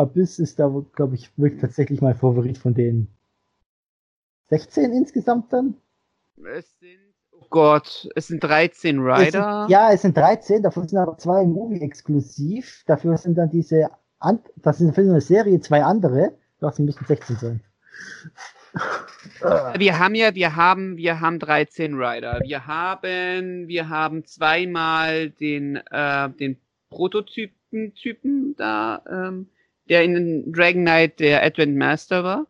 Abyss ist da, glaube ich, wirklich tatsächlich mein Favorit von denen. 16 insgesamt dann? Es sind, oh Gott, es sind 13 Es Rider. sind, ja, es sind 13, davon sind aber zwei Movie-exklusiv. Dafür sind dann diese, das sind für eine Serie zwei andere. Das müssen 16 sein. Wir haben ja, wir haben, wir haben 13 Rider. Wir haben, wir haben zweimal den, äh, den Prototypen Typen da, ähm, der in Dragon Knight der Advent Master war.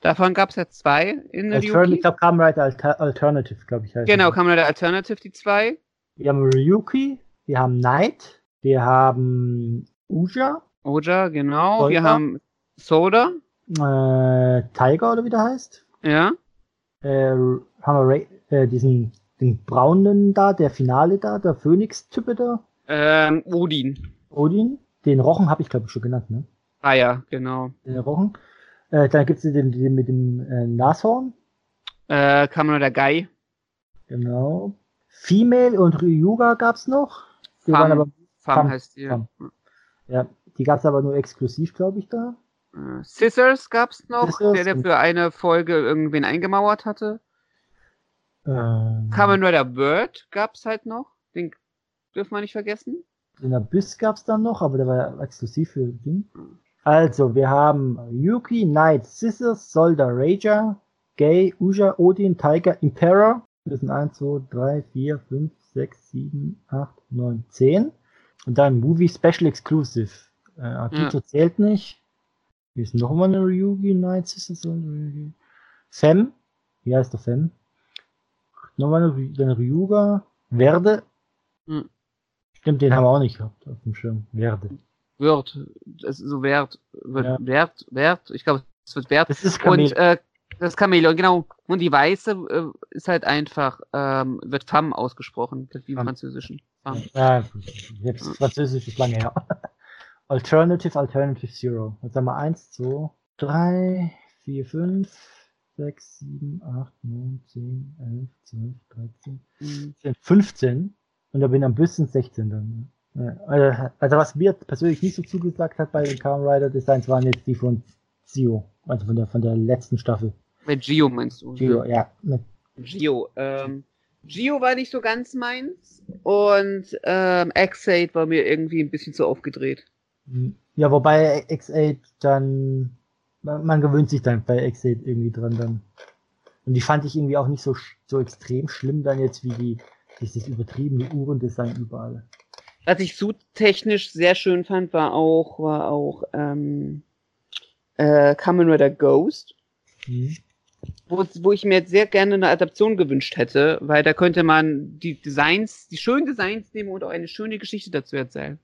Davon gab es ja zwei in Altern ich Ryuki. glaube, Kamen Rider Alter Alternative, glaube ich. heißt Genau, es. kam der Alternative, die zwei. Wir haben Ryuki, wir haben Knight, wir haben Uja, Oja, genau. Wir Soda. haben Soda, äh, Tiger oder wie der heißt. ja. Äh, haben wir Ray, äh, diesen den braunen da, der Finale da, der Phoenix-Type da, Ähm, Odin. Odin. Den Rochen habe ich glaube ich schon genannt, ne? Ah ja, genau. Den Rochen. Äh, dann gibt's den, den mit dem äh, Nashorn, Äh, Kamen der Guy. genau. Female und Ryuga gab's noch. Die Fam. waren aber, Fam Fam, heißt die. Fam. ja, die gab's aber nur exklusiv, glaube ich, da. Äh, Scissors gab's noch, Scissors der, der für eine Folge irgendwen eingemauert hatte. Ähm, Kamen Rider Bird gab's halt noch. Den dürfen wir nicht vergessen. Den Abyss gab's dann noch, aber der war exklusiv für Ding. Also, wir haben Yuki, Knight, Scissors, Solda, Rager, Gay, Uja, Odin, Tiger, Impera. Das sind 1, 2, 3, 4, 5, 6, 7, 8, 9, 10. Und dann Movie Special Exclusive. Äh, Akito ja. zählt nicht. Hier ist nochmal eine Ryugi, Knight, Scissors, Solda, Rager. Fem. Hier heißt der Fem. Nochmal eine, eine Ryuga. Werde. Hm. Stimmt, den haben wir auch nicht gehabt auf dem Schirm. Werde. Wird. Es ist so Wert. Wird, ja. Wert, Wert. Ich glaube, es wird Wert. Das ist Chameleon. Und, äh, das Chameleon, genau. Und die weiße äh, ist halt einfach, ähm, wird Femme ausgesprochen, wie im Französischen. Femme. Ja, jetzt Französisch ist lange her. Alternative, Alternative Zero. Jetzt haben wir 1, 2, 3, 4, 5, 6, 7, 8, 9, 10, 11, 12, 13, mhm. 15. Und da bin ich am bisschen 16 dann. Ja. Also, also, was mir persönlich nicht so zugesagt hat bei den Kamen Rider Designs waren jetzt die von Zio. Also von der, von der letzten Staffel. Mit Gio meinst du? Gio, ja. Mit Gio. Ähm, Gio war nicht so ganz meins. Und ähm, X8 war mir irgendwie ein bisschen zu aufgedreht. Ja, wobei X8 dann. Man, man gewöhnt sich dann bei X8 irgendwie dran dann. Und die fand ich irgendwie auch nicht so, so extrem schlimm dann jetzt wie die dieses übertriebene Uhrendesign überall. Was ich so technisch sehr schön fand, war auch, war auch ähm, äh, Kamen Rider Ghost. Mhm. Wo, wo ich mir jetzt sehr gerne eine Adaption gewünscht hätte, weil da könnte man die Designs, die schönen Designs nehmen und auch eine schöne Geschichte dazu erzählen.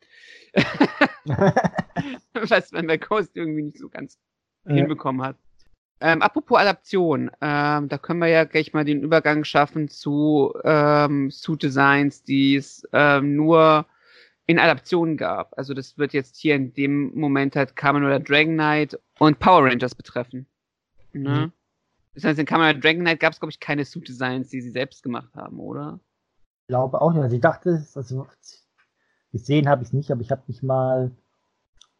Was man bei Ghost irgendwie nicht so ganz ja. hinbekommen hat. Ähm, apropos Adaption, ähm, da können wir ja gleich mal den Übergang schaffen zu ähm, Suit Designs, die es ähm, nur in Adaptionen gab. Also das wird jetzt hier in dem Moment halt Kamen oder Dragon Knight und Power Rangers betreffen. Ne? Mhm. Das heißt, in Kamen oder Dragon Knight gab es, glaube ich, keine Suit Designs, die sie selbst gemacht haben, oder? Ich glaube auch nicht. Also ich dachte, also gesehen habe ich es nicht, aber ich habe mich mal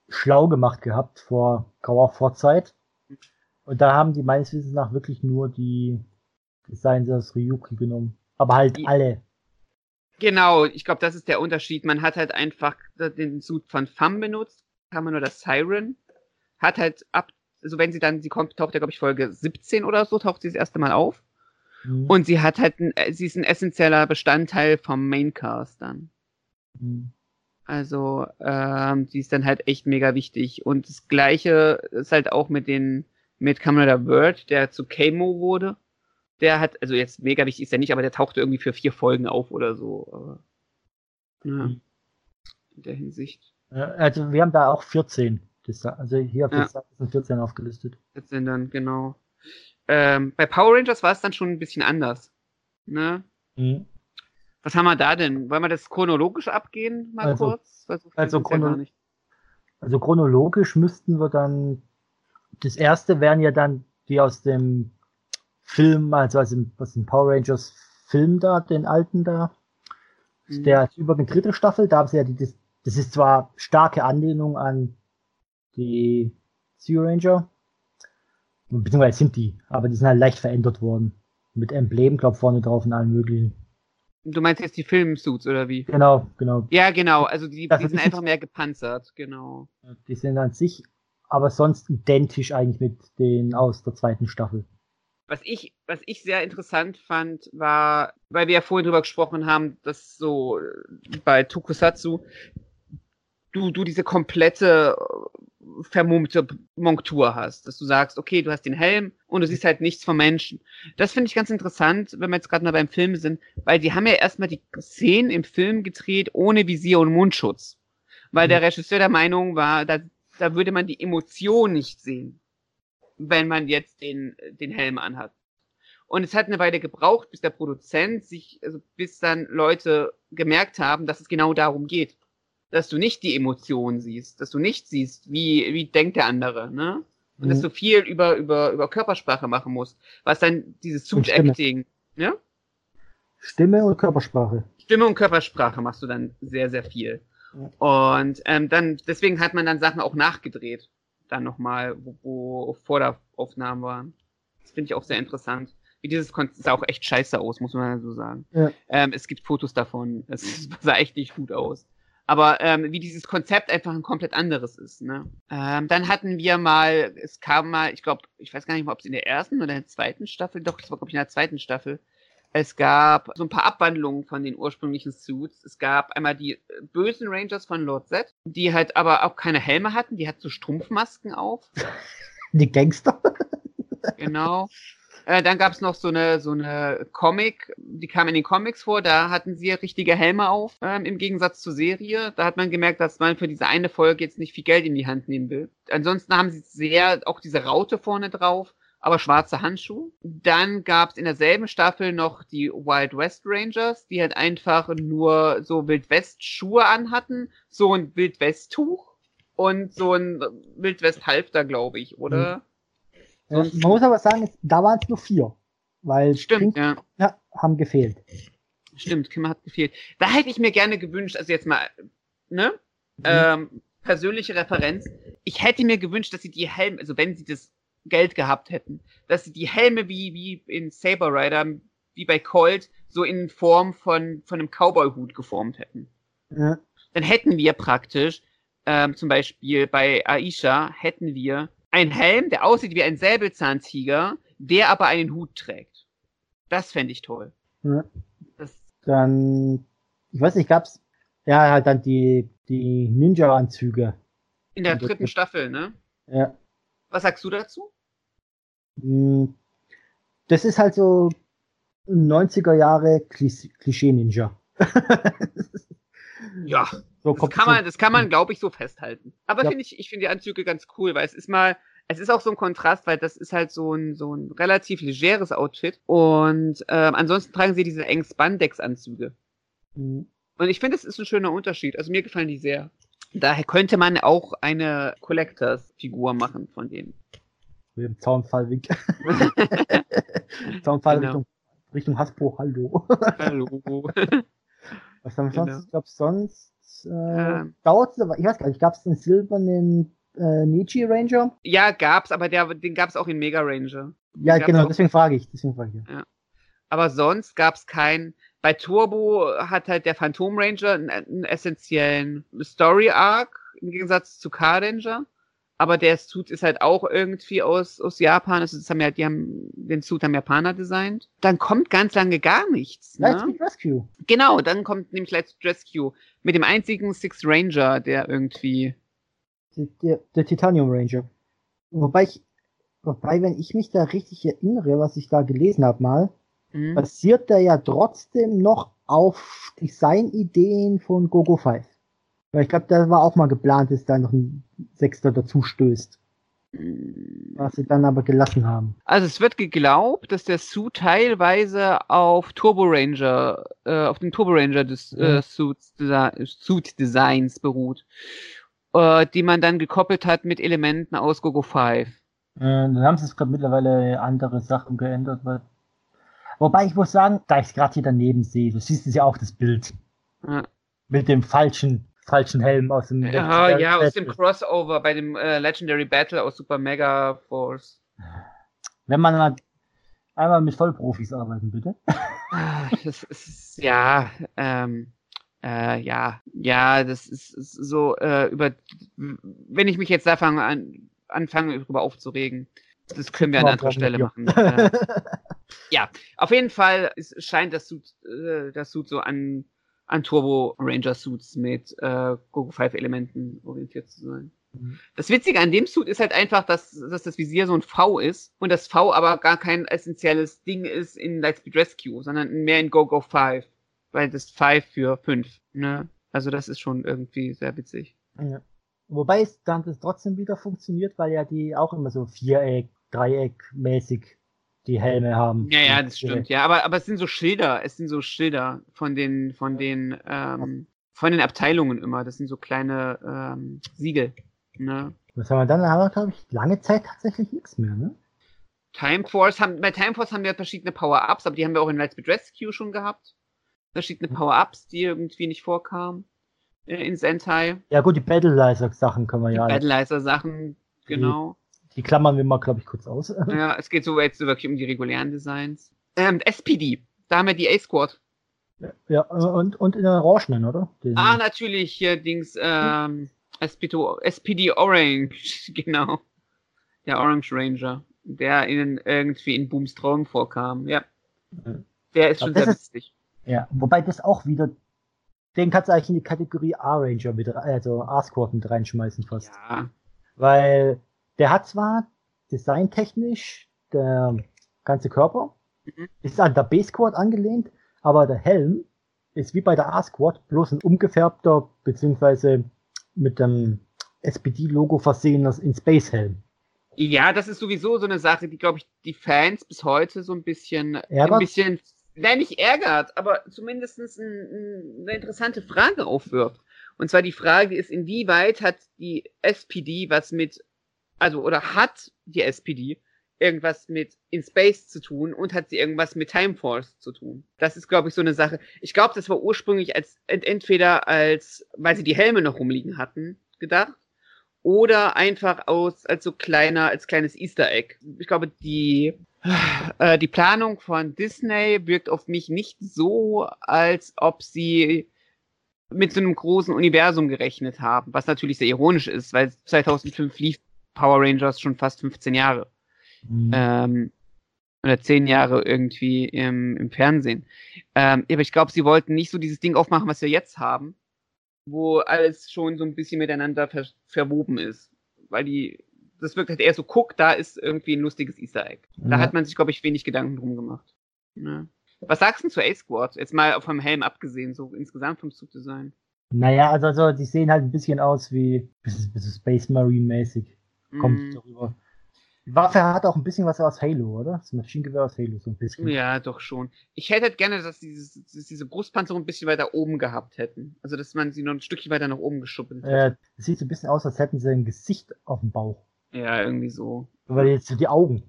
schlau gemacht gehabt vor grauer Vorzeit und da haben die meines Wissens nach wirklich nur die Designs aus Ryuki genommen. Aber halt die, alle. Genau, ich glaube, das ist der Unterschied. Man hat halt einfach den Suit von Fam benutzt, kann man nur das Siren. Hat halt ab, also wenn sie dann, sie kommt, taucht ja, glaube ich, Folge 17 oder so, taucht sie das erste Mal auf. Mhm. Und sie hat halt, ein, sie ist ein essentieller Bestandteil vom Maincast dann. Mhm. Also, ähm, die ist dann halt echt mega wichtig. Und das Gleiche ist halt auch mit den, mit Kamera Bird, der zu Kamo wurde. Der hat, also jetzt mega wichtig ist er nicht, aber der tauchte irgendwie für vier Folgen auf oder so. Aber, ja, mhm. in der Hinsicht. Also wir haben da auch 14. Also hier auf ja. sind 14 aufgelistet. 14 dann, genau. Ähm, bei Power Rangers war es dann schon ein bisschen anders. Ne? Mhm. Was haben wir da denn? Wollen wir das chronologisch abgehen, mal also, kurz? So also, chrono ja also chronologisch müssten wir dann das erste wären ja dann die aus dem Film, also aus dem, aus dem Power Rangers Film da, den alten da. Mhm. Der über die dritte Staffel, da haben sie ja die, das, ist zwar starke Anlehnung an die Sea Ranger, beziehungsweise sind die, aber die sind halt leicht verändert worden. Mit Emblem, glaub, vorne drauf und allen möglichen. Du meinst jetzt die Filmsuits oder wie? Genau, genau. Ja, genau. Also die, die sind einfach mehr gepanzert, genau. Die sind an sich aber sonst identisch eigentlich mit den aus der zweiten Staffel. Was ich, was ich sehr interessant fand, war, weil wir ja vorhin drüber gesprochen haben, dass so bei Tokusatsu du, du diese komplette äh, vermummte Monktur hast, dass du sagst, okay, du hast den Helm und du siehst halt nichts vom Menschen. Das finde ich ganz interessant, wenn wir jetzt gerade mal beim Film sind, weil die haben ja erstmal die Szenen im Film gedreht ohne Visier und Mundschutz. Weil der mhm. Regisseur der Meinung war, da da würde man die Emotion nicht sehen, wenn man jetzt den, den Helm anhat. Und es hat eine Weile gebraucht, bis der Produzent sich, also bis dann Leute gemerkt haben, dass es genau darum geht. Dass du nicht die Emotion siehst, dass du nicht siehst, wie, wie denkt der andere, ne? Und mhm. dass du viel über, über, über Körpersprache machen musst, was dann dieses Suit Acting, ne? Stimme und Körpersprache. Stimme und Körpersprache machst du dann sehr, sehr viel. Und ähm, dann, deswegen hat man dann Sachen auch nachgedreht. Dann nochmal, wo, wo vor der Aufnahme waren. Das finde ich auch sehr interessant. Wie dieses Konzept sah auch echt scheiße aus, muss man so sagen. Ja. Ähm, es gibt Fotos davon. Es sah echt nicht gut aus. Aber ähm, wie dieses Konzept einfach ein komplett anderes ist. Ne? Ähm, dann hatten wir mal, es kam mal, ich glaube, ich weiß gar nicht mal, ob es in der ersten oder in der zweiten Staffel, doch, das war glaube ich in der zweiten Staffel. Es gab so ein paar Abwandlungen von den ursprünglichen Suits. Es gab einmal die äh, bösen Rangers von Lord Z, die halt aber auch keine Helme hatten, die hatten so Strumpfmasken auf. Die Gangster. Genau. Äh, dann gab es noch so eine, so eine Comic, die kam in den Comics vor, da hatten sie richtige Helme auf, ähm, im Gegensatz zur Serie. Da hat man gemerkt, dass man für diese eine Folge jetzt nicht viel Geld in die Hand nehmen will. Ansonsten haben sie sehr, auch diese Raute vorne drauf, aber schwarze Handschuhe. Dann gab es in derselben Staffel noch die Wild West Rangers, die halt einfach nur so Wild West Schuhe anhatten, so ein Wild West Tuch und so ein Wild West Halfter, glaube ich, oder? Ja, man muss aber sagen, da waren es nur vier. Weil Stimmt, Pink, ja. ja, haben gefehlt. Stimmt, Kimmer hat gefehlt. Da hätte ich mir gerne gewünscht, also jetzt mal, ne? Mhm. Ähm, persönliche Referenz. Ich hätte mir gewünscht, dass sie die Helme, also wenn sie das Geld gehabt hätten, dass sie die Helme wie, wie in Saber Rider, wie bei Colt, so in Form von, von einem Cowboy-Hut geformt hätten. Ja. Dann hätten wir praktisch, ähm, zum Beispiel bei Aisha, hätten wir einen Helm, der aussieht wie ein Säbelzahntiger, der aber einen Hut trägt. Das fände ich toll. Ja. Dann, ich weiß nicht, gab's, ja, halt dann die, die Ninja-Anzüge. in der dritten Staffel, ne? Ja. Was sagst du dazu? Hm, Das ist halt so 90er Jahre Klis- Klischee-Ninja. Ja, So das kann man, das kann man, glaube ich, so festhalten. Aber Ja. finde ich, ich finde die Anzüge ganz cool, weil es ist mal, es ist auch so ein Kontrast, weil das ist halt so ein, so ein relativ legeres Outfit. Und ähm, ansonsten tragen sie diese engen Spandex-Anzüge. Hm, Und ich finde, es ist ein schöner Unterschied. Also mir gefallen die sehr. Daher könnte man auch eine Collectors-Figur machen von denen. Mit dem Zaunfallwink. Zaunfall Genau. Richtung, Richtung Hasbro, Hallo. Hallo. Was haben wir Genau. sonst? Ich glaube, sonst äh, Ähm. dauert es, aber ich weiß gar nicht, gab es den silbernen äh, Nietzsche Ranger? ja, gab's, aber der, den gab's auch in Mega Ranger. Ja, Gab's genau, auch- deswegen frage ich. Deswegen frage ich. ja. Aber sonst gab's kein. Bei Turbo hat halt der Phantom Ranger einen, einen essentiellen Story Arc im Gegensatz zu Car Ranger. Aber der Suit ist halt auch irgendwie aus, aus Japan. Also das haben ja, die haben den Suit haben Japaner designt. Dann kommt ganz lange gar nichts. Ne? Lightspeed Rescue. Genau, dann kommt nämlich Let's Rescue mit dem einzigen Six Ranger, der irgendwie. Der, der, der Titanium Ranger. Wobei ich, wobei, wenn ich mich da richtig erinnere, was ich da gelesen habe mal, Hm, basiert der ja trotzdem noch auf Designideen von GoGo 5. Weil ich glaube, da war auch mal geplant, dass da noch ein Sechster dazu stößt. Was sie dann aber gelassen haben. Also es wird geglaubt, dass der Suit teilweise auf Turbo Ranger, äh, auf den Turbo Ranger des Mhm. äh, Suits, Suit Designs beruht, äh, die man dann gekoppelt hat mit Elementen aus GoGo 5. Äh, dann haben sie es gerade mittlerweile andere Sachen geändert. Weil... Wobei ich muss sagen, da ich es gerade hier daneben sehe, du siehst es ja auch das Bild Ja, mit dem falschen, falschen Helm aus dem. ja, ja aus dem Crossover bei dem äh, Legendary Battle aus Super Mega Force. Wenn man mal einmal mit Vollprofis arbeiten, bitte. Ah, Das ist ja, ähm, äh, ja, ja, das ist, ist so äh, über. Wenn ich mich jetzt da fange an, anfange, darüber aufzuregen, das können wir an Mal anderer Stelle machen. Äh, ja, auf jeden Fall es scheint das Suit, äh, das Suit so an, an Turbo Ranger Suits mit äh, Gogo 5 Elementen orientiert zu sein. Mhm. Das Witzige an dem Suit ist halt einfach, dass, dass das Visier so ein V ist und das V aber gar kein essentielles Ding ist in Lightspeed Rescue, sondern mehr in Go-Go 5, weil das 5 für 5, ne? Also das ist schon irgendwie sehr witzig. Ja. Wobei es dann trotzdem wieder funktioniert, weil ja die auch immer so Viereck, Dreieck mäßig die Helme haben. Ja, ja, das stimmt, ja, aber, aber es sind so Schilder, es sind so Schilder von den, von den, ähm, von den Abteilungen immer, das sind so kleine ähm, Siegel, ne? Was haben wir dann? Da haben wir, glaube ich, lange Zeit tatsächlich nichts mehr, ne? Time Force haben, bei Time Force haben wir verschiedene Power-Ups, aber die haben wir auch in Lightspeed Rescue schon gehabt. Verschiedene Power-Ups, die irgendwie nicht vorkamen äh, in Sentai. Ja gut, die Battleizer Sachen können wir ja alle. Battleizer-Sachen, genau. Die klammern wir mal, glaube ich, kurz aus. Ja, es geht so jetzt wirklich um die regulären Designs. Ähm, SPD, da haben wir die A-Squad. Ja, und, und in der Orangenen, oder? Den ah, natürlich, hier Dings, ähm, SPD, SPD Orange, genau. Der Orange Ranger, der ihnen irgendwie in Booms Traum vorkam, ja. Der ist schon sehr lustig. Ja, wobei das auch wieder, den kannst du eigentlich in die Kategorie A-Ranger mit, also A-Squad mit reinschmeißen fast. Ja. Weil der hat zwar designtechnisch der ganze Körper, mhm. ist an der B-Squad angelehnt, aber der Helm ist wie bei der A-Squad bloß ein umgefärbter, beziehungsweise mit dem SPD-Logo versehenes in Space-Helm. Ja, das ist sowieso so eine Sache, die, glaube ich, die Fans bis heute so ein bisschen, Ärgert? ein bisschen, nein, nicht ärgert, aber zumindest ein, ein, eine interessante Frage aufwirft. Und zwar die Frage ist, inwieweit hat die SPD was mit, also, oder hat die SPD irgendwas mit In Space zu tun und hat sie irgendwas mit Time Force zu tun. Das ist, glaube ich, so eine Sache. Ich glaube, das war ursprünglich als entweder als, weil sie die Helme noch rumliegen hatten, gedacht, oder einfach aus als so kleiner, als kleines Easter Egg. Ich glaube, die äh, die Planung von Disney wirkt auf mich nicht so, als ob sie mit so einem großen Universum gerechnet haben, was natürlich sehr ironisch ist, weil 2005 lief Power Rangers schon fast 15 Jahre. Mhm. Ähm, oder 10 Jahre irgendwie im, im Fernsehen. Ähm, aber ich glaube, sie wollten nicht so dieses Ding aufmachen, was wir jetzt haben, wo alles schon so ein bisschen miteinander ver verwoben ist. Weil die, das wirkt halt eher so, guck, da ist irgendwie ein lustiges Easter Egg. Ja. Da hat man sich, glaube ich, wenig Gedanken drum gemacht. Ja. Was sagst du zu A-Squad? Jetzt mal vom Helm abgesehen, so insgesamt vom Zugdesign. Naja, also, also die sehen halt ein bisschen aus wie Space Marine mäßig. Kommt mm. darüber. Die Waffe hat auch ein bisschen was aus Halo, oder? Das Maschinengewehr aus Halo, so ein bisschen. Ja, doch schon. Ich hätte gerne, dass, dieses, dass diese Brustpanzerung ein bisschen weiter oben gehabt hätten. Also, dass man sie noch ein Stückchen weiter nach oben geschuppelt hätte. Äh, das sieht so ein bisschen aus, als hätten sie ein Gesicht auf dem Bauch. Ja, irgendwie so. Weil jetzt so die Augen.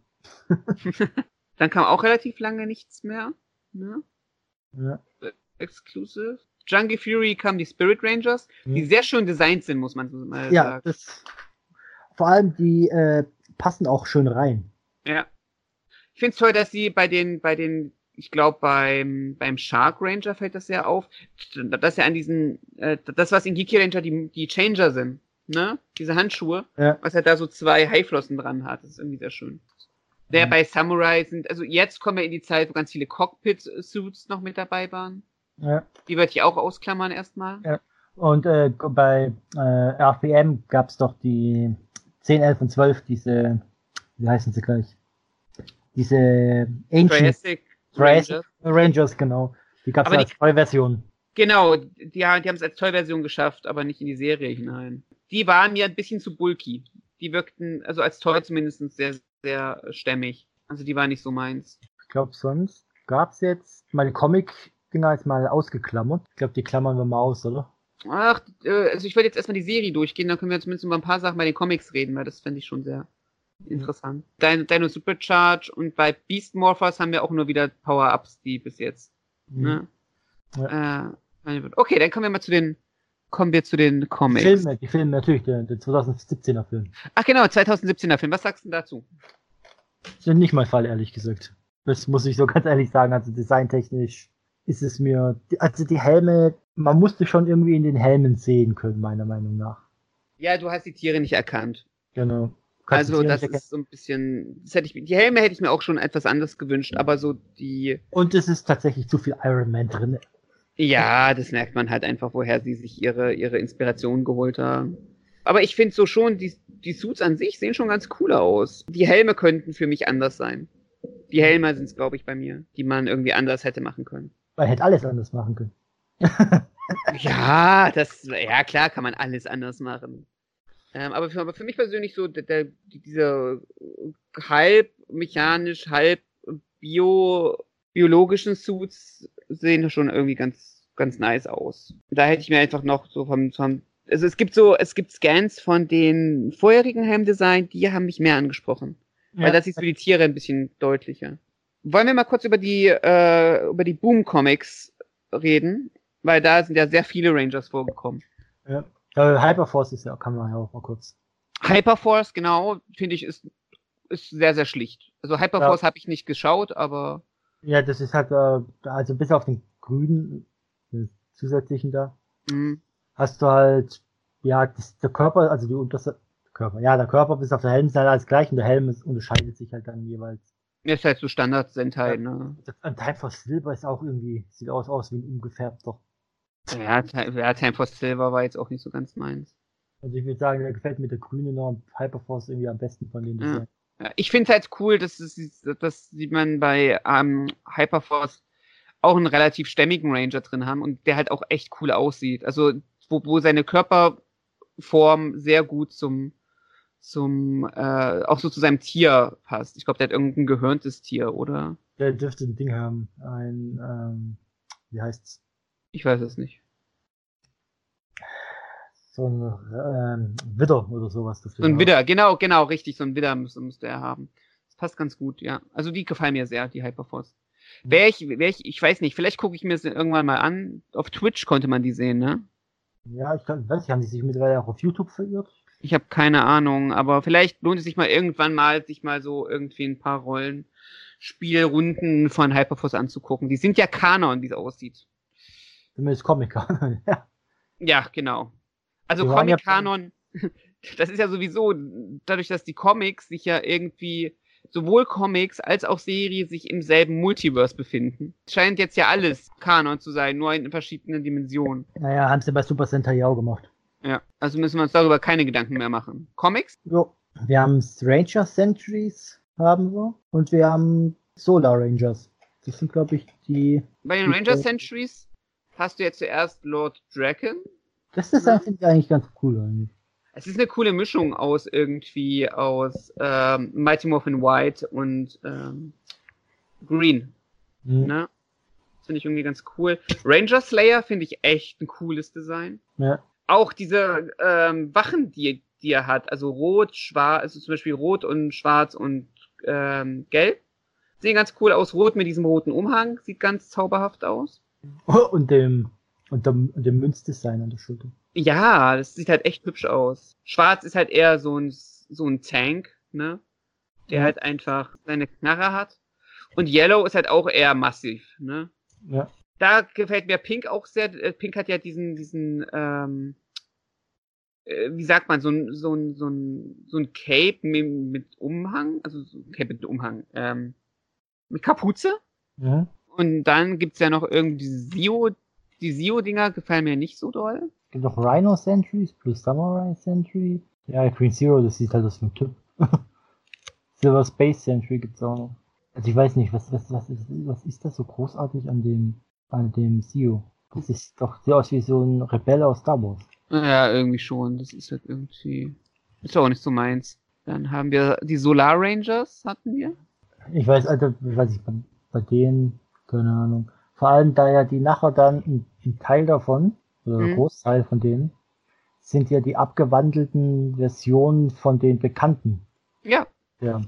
Dann kam auch relativ lange nichts mehr. Ne? Ja. Exclusive. Jungle Fury kam die Spirit Rangers, mhm. die sehr schön designt sind, muss man so mal ja, sagen. Das, vor allem die äh, passen auch schön rein. Ja. Ich finde es toll, dass sie bei den, bei den, ich glaube beim, beim Shark Ranger fällt das sehr auf, dass er an diesen, äh, das was in Geeky Ranger die, die Changer sind, ne? Diese Handschuhe, ja. was er da so zwei Haiflossen dran hat, das ist irgendwie sehr schön. Der mhm. bei Samurai sind, also jetzt kommen wir in die Zeit, wo ganz viele Cockpit-Suits noch mit dabei waren. Ja. Die würde ich auch ausklammern erstmal. Ja. Und äh, bei äh, RPM gab es doch die 10, 11 und 12, diese, wie heißen sie gleich? Diese Ancient Jurassic Rangers. Rangers, genau. Die gab es als Toy-Version. Genau, die, die haben es als Toy-Version geschafft, aber nicht in die Serie hinein. Die waren mir ein bisschen zu bulky. Die wirkten, also als Toy zumindest sehr, sehr stämmig. Also die waren nicht so meins. Ich glaube, sonst gab es jetzt mal Comic-Dinger jetzt mal ausgeklammert. Ich glaube, die klammern wir mal aus, oder? Ach, äh, also ich würde jetzt erstmal die Serie durchgehen, dann können wir zumindest über ein paar Sachen bei den Comics reden, weil das fände ich schon sehr interessant. Dino, Dino Supercharge und bei Beast Morphers haben wir auch nur wieder Power-Ups, die bis jetzt. Mhm. Ne? Ja. Äh, okay, dann kommen wir mal zu den kommen wir zu den Comics. Die Filme, die Filme natürlich, der, der 2017er Film. Ach genau, 2017er Film. Was sagst du dazu? Sind nicht mein Fall, ehrlich gesagt. Das muss ich so ganz ehrlich sagen. Also designtechnisch ist es mir, also die Helme, man musste schon irgendwie in den Helmen sehen können, meiner Meinung nach. Ja, du hast die Tiere nicht erkannt. Genau. also das ist so ein bisschen, das hätte ich, die Helme hätte ich mir auch schon etwas anders gewünscht, aber so die. Und es ist tatsächlich zu viel Iron Man drin. Ja, das merkt man halt einfach, woher sie sich ihre, ihre Inspiration geholt haben. Aber ich finde so schon, die, die Suits an sich sehen schon ganz cool aus. Die Helme könnten für mich anders sein. Die Helme sind es, glaube ich, bei mir, die man irgendwie anders hätte machen können. Man hätte alles anders machen können. Ja, das, ja klar kann man alles anders machen. Ähm, aber, für, aber für mich persönlich so, der, der, diese halb mechanisch, halb bio, biologischen Suits sehen schon irgendwie ganz, ganz nice aus. Da hätte ich mir einfach noch so vom, vom also es gibt so, es gibt Scans von den vorherigen Helmdesign, die haben mich mehr angesprochen. Ja. Weil das ist für die Tiere ein bisschen deutlicher. Wollen wir mal kurz über die, äh, über die Boom Comics reden? Weil da sind ja sehr viele Rangers vorgekommen. Ja. Äh, Hyperforce ist ja, kann man ja auch mal kurz. Hyperforce, genau, finde ich, ist, ist sehr, sehr schlicht. Also Hyperforce ja. habe ich nicht geschaut, aber. Ja, das ist halt, äh, also bis auf den grünen, den zusätzlichen da, mhm. hast du halt, ja, das, der Körper, also die unterste, Körper, ja, der Körper bis auf der Helm ist halt alles gleich und der Helm ist, unterscheidet sich halt dann jeweils. Ist halt so Standard Sentai, ja, ne? Und Time for Silver ist auch irgendwie, sieht aus, aus wie ein umgefärbter. Ja, ja, Time for Silver war jetzt auch nicht so ganz meins. Also ich würde sagen, der gefällt mir der grüne noch Hyperforce irgendwie am besten von den Designs. Ja. Ich finde es halt cool, dass, es, dass sieht man bei ähm, Hyperforce auch einen relativ stämmigen Ranger drin haben und der halt auch echt cool aussieht. Also wo, wo seine Körperform sehr gut zum zum äh, auch so zu seinem Tier passt. Ich glaube, der hat irgendein gehörntes Tier, oder? Der dürfte ein Ding haben. Ein ähm, wie heißt's? Ich weiß es nicht so ein ähm, Widder oder sowas. So ein Widder, genau, genau, richtig, so ein Widder müsste, müsste er haben. Das passt ganz gut, ja. Also die gefallen mir sehr, die Hyperforce. Wäre ich, wäre ich, ich weiß nicht, vielleicht gucke ich mir das irgendwann mal an. Auf Twitch konnte man die sehen, ne? Ja, ich kann, weiß nicht, haben die sich mittlerweile auch auf YouTube verirrt? Ich habe keine Ahnung, aber vielleicht lohnt es sich mal irgendwann mal, sich mal so irgendwie ein paar Rollen, Spielrunden von Hyperforce anzugucken. Die sind ja Kanon, wie es aussieht. Zumindest Comic-Kanon, ja. Ja, genau. Also Comic-Kanon, das ist ja sowieso, dadurch, dass die Comics sich ja irgendwie, sowohl Comics als auch Serie sich im selben Multiverse befinden. Scheint jetzt ja alles Kanon zu sein, nur in verschiedenen Dimensionen. Naja, haben sie bei Super Sentai auch gemacht. Ja, also müssen wir uns darüber keine Gedanken mehr machen. Comics? Jo. Wir haben Ranger Centuries, haben wir. Und wir haben Solar Rangers. Das sind, glaube ich, die. Bei den Ranger Centuries hast du jetzt zuerst Lord Draken, das Design finde ich eigentlich ganz cool eigentlich. Es ist eine coole Mischung aus irgendwie aus ähm, Mighty Morphin White und ähm, Green. Mhm. Ne? Das finde ich irgendwie ganz cool. Ranger Slayer finde ich echt ein cooles Design. Ja. Auch diese ähm, Wachen, die, die er hat, also rot, schwarz, also zum Beispiel rot und schwarz und ähm, gelb, sehen ganz cool aus. Rot mit diesem roten Umhang sieht ganz zauberhaft aus. und dem und dem, dem Münzdesign an der Schulter. Ja, das sieht halt echt hübsch aus. Schwarz ist halt eher so ein, so ein Tank, ne? Der ja. halt einfach seine Knarre hat. Und Yellow ist halt auch eher massiv, ne? Ja. Da gefällt mir Pink auch sehr. Äh, Pink hat ja diesen, diesen, ähm, äh, wie sagt man, so ein, so ein, so ein, so ein Cape mit, mit Umhang, also so ein Cape mit Umhang, ähm, mit Kapuze. Ja. Und dann gibt's ja noch irgendwie diese Sio, die Zio-Dinger gefallen mir nicht so doll. Es gibt noch Rhino Sentries plus Samurai Sentry. Ja, Green Zero, das sieht halt aus wie ein Typ. Silver Space Sentry gibt's auch noch. Also ich weiß nicht, was, was, was, ist, was ist das so großartig an dem, an dem Zio? Das ist doch sehr aus wie so ein Rebell aus Star Wars. Ja, irgendwie schon. Das ist halt irgendwie, ist auch nicht so meins. Dann haben wir die Solar Rangers, hatten wir. Ich weiß, also, ich weiß nicht, bei, bei denen, keine Ahnung. Vor allem, da ja die nachher dann ein, ein Teil davon, oder ein mhm. Großteil von denen, sind ja die abgewandelten Versionen von den Bekannten. Ja. Ja.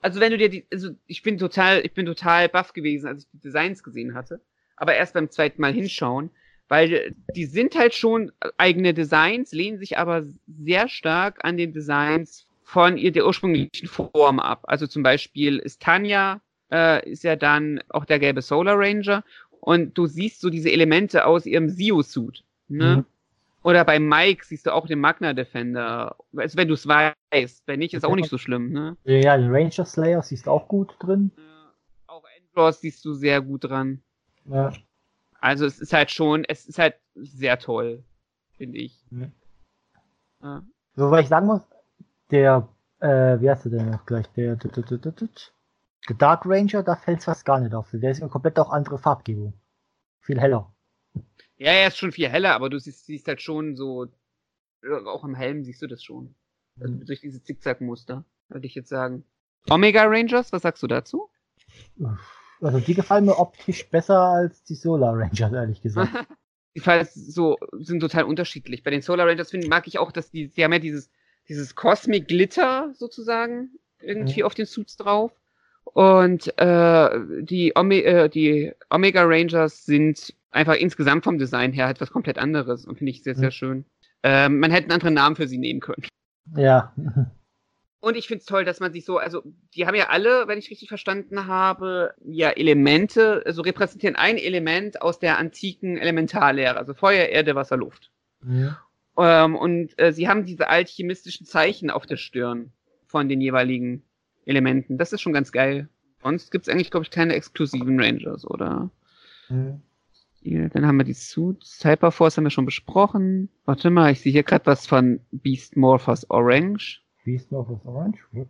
Also wenn du dir die, also ich bin total, ich bin total baff gewesen, als ich die Designs gesehen hatte. Aber erst beim zweiten Mal hinschauen, weil die sind halt schon eigene Designs, lehnen sich aber sehr stark an den Designs von ihr der ursprünglichen Form ab. Also zum Beispiel ist Tanja äh, ist ja dann auch der gelbe Solar Ranger und du siehst so diese Elemente aus ihrem Zio-Suit. Ne? Mhm. Oder bei Mike siehst du auch den Magna Defender. Also wenn du es weißt. Wenn nicht, ist auch nicht so schlimm. Ne? Ja, den Ranger Slayer siehst du auch gut drin. Ja, auch Endlord siehst du sehr gut dran. Ja. Also es ist halt schon, es ist halt sehr toll, finde ich. Ja. ja. So, weil ich sagen muss, der, äh, wie heißt du denn noch gleich? Der, der, der, der, der der Dark Ranger, da fällt fast gar nicht auf. Der ist eine komplett auch andere Farbgebung. Viel heller. Ja, er ist schon viel heller, aber du siehst, siehst halt schon so, auch im Helm siehst du das schon. Also durch diese Zickzack-Muster, würde ich jetzt sagen. Omega Rangers, was sagst du dazu? Also die gefallen mir optisch besser als die Solar Rangers, ehrlich gesagt. die so, sind total unterschiedlich. Bei den Solar Rangers finde mag ich auch, dass die, die haben ja dieses, dieses Cosmic Glitter sozusagen irgendwie mhm. auf den Suits drauf. Und äh, die, Ome äh, die Omega Rangers sind einfach insgesamt vom Design her etwas komplett anderes und finde ich sehr, sehr mhm. schön. Äh, man hätte einen anderen Namen für sie nehmen können. Ja. Und ich finde es toll, dass man sich so, also die haben ja alle, wenn ich richtig verstanden habe, ja Elemente, also repräsentieren ein Element aus der antiken Elementarlehre, also Feuer, Erde, Wasser, Luft. ja. Ähm, und äh, sie haben diese alchemistischen Zeichen auf der Stirn von den jeweiligen Elementen. Das ist schon ganz geil. Sonst gibt es eigentlich, glaube ich, keine exklusiven Rangers, oder? ja. Hier, dann haben wir die Suits. Hyperforce haben wir schon besprochen. Warte mal, ich sehe hier gerade was von Beast Morphers Orange. Beast of Orange? What?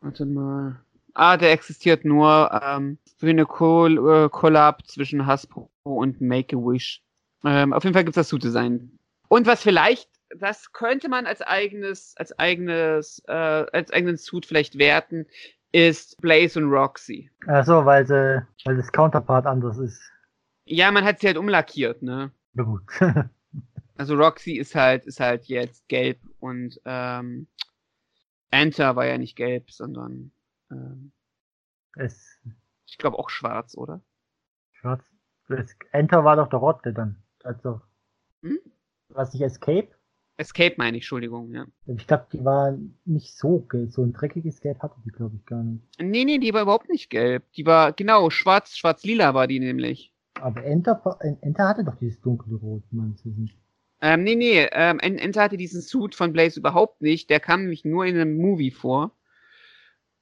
Warte mal. Ah, der existiert nur ähm, für eine Col äh, Collab zwischen Hasbro und Make-A-Wish. Ähm, auf jeden Fall gibt's das Suit-Design. Und was vielleicht, das könnte man als eigenes, als eigenes, äh, als eigenen Suit vielleicht werten, ist Blaze und Roxy. Achso, weil, sie, weil das Counterpart anders ist. Ja, man hat sie halt umlackiert, ne? Na gut. Also Roxy ist halt, ist halt jetzt gelb und ähm, Enter war ja nicht gelb, sondern ähm, es, ich glaube auch schwarz, oder? schwarz. Enter war doch der Rotte dann. Also, Hm? was nicht Escape? Escape meine ich, Entschuldigung, ja. Ich glaube, die war nicht so gelb. So ein dreckiges Gelb hatte die, glaube ich, gar nicht. Nee, nee, die war überhaupt nicht gelb. Die war, genau, schwarz, schwarz-lila war die nämlich. Aber Enter, Enter hatte doch dieses dunkle Rot, meines Wissens. Ähm, nee, nee, ähm, En- Enter hatte diesen Suit von Blaze überhaupt nicht. Der kam nämlich nur in einem Movie vor.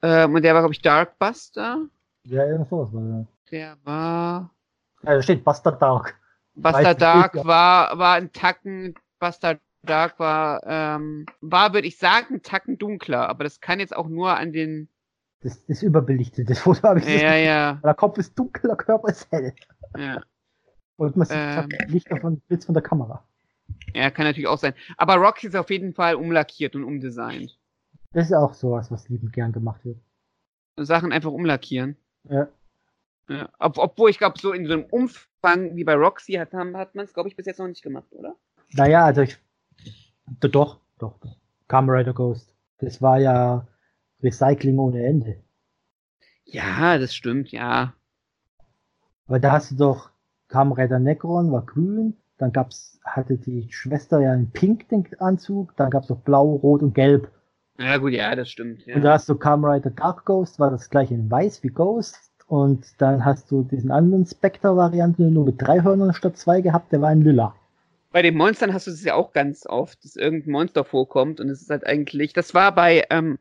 Ähm, und der war, glaube ich, Darkbuster. Ja, irgend sowas war das. Der war. Ja, da steht Bastard Dark. Buster Dark nicht, war, war ein Tacken, Buster Dark war, ähm, war, würde ich sagen, ein Tacken dunkler, aber das kann jetzt auch nur an den, Das ist überbelichtet. Das Foto habe ich ja, ja, Der Kopf ist dunkel, der Körper ist hell. ja, Und man sieht Ähm. Licht davon, Blitz von der Kamera. ja, kann natürlich auch sein. Aber Rocky ist auf jeden Fall umlackiert und umdesignt. Das ist auch sowas, was liebend gern gemacht wird. Sachen einfach umlackieren. Ja. Ja. Ob, obwohl ich glaube, so in so einem Umfang wie bei Roxy hat, hat man es, glaube ich, bis jetzt noch nicht gemacht, oder? Naja, also ich. Doch, doch, doch. Kamen Rider Ghost. Das war ja Recycling ohne Ende. Ja, das stimmt, ja. Weil da hast du doch Kamen Rider Necron, war grün. Dann gab's, hatte die Schwester ja einen pink den Anzug. Dann gab's noch blau, rot und gelb. Ja, gut, ja, das stimmt. Ja. Und da hast du Kamen Rider Dark Ghost, war das gleiche in weiß wie Ghost. Und dann hast du diesen anderen Spectre-Varianten nur mit drei Hörnern statt zwei gehabt, der war in Lila. Bei den Monstern hast du es ja auch ganz oft, dass irgendein Monster vorkommt und es ist halt eigentlich, das war bei, ähm,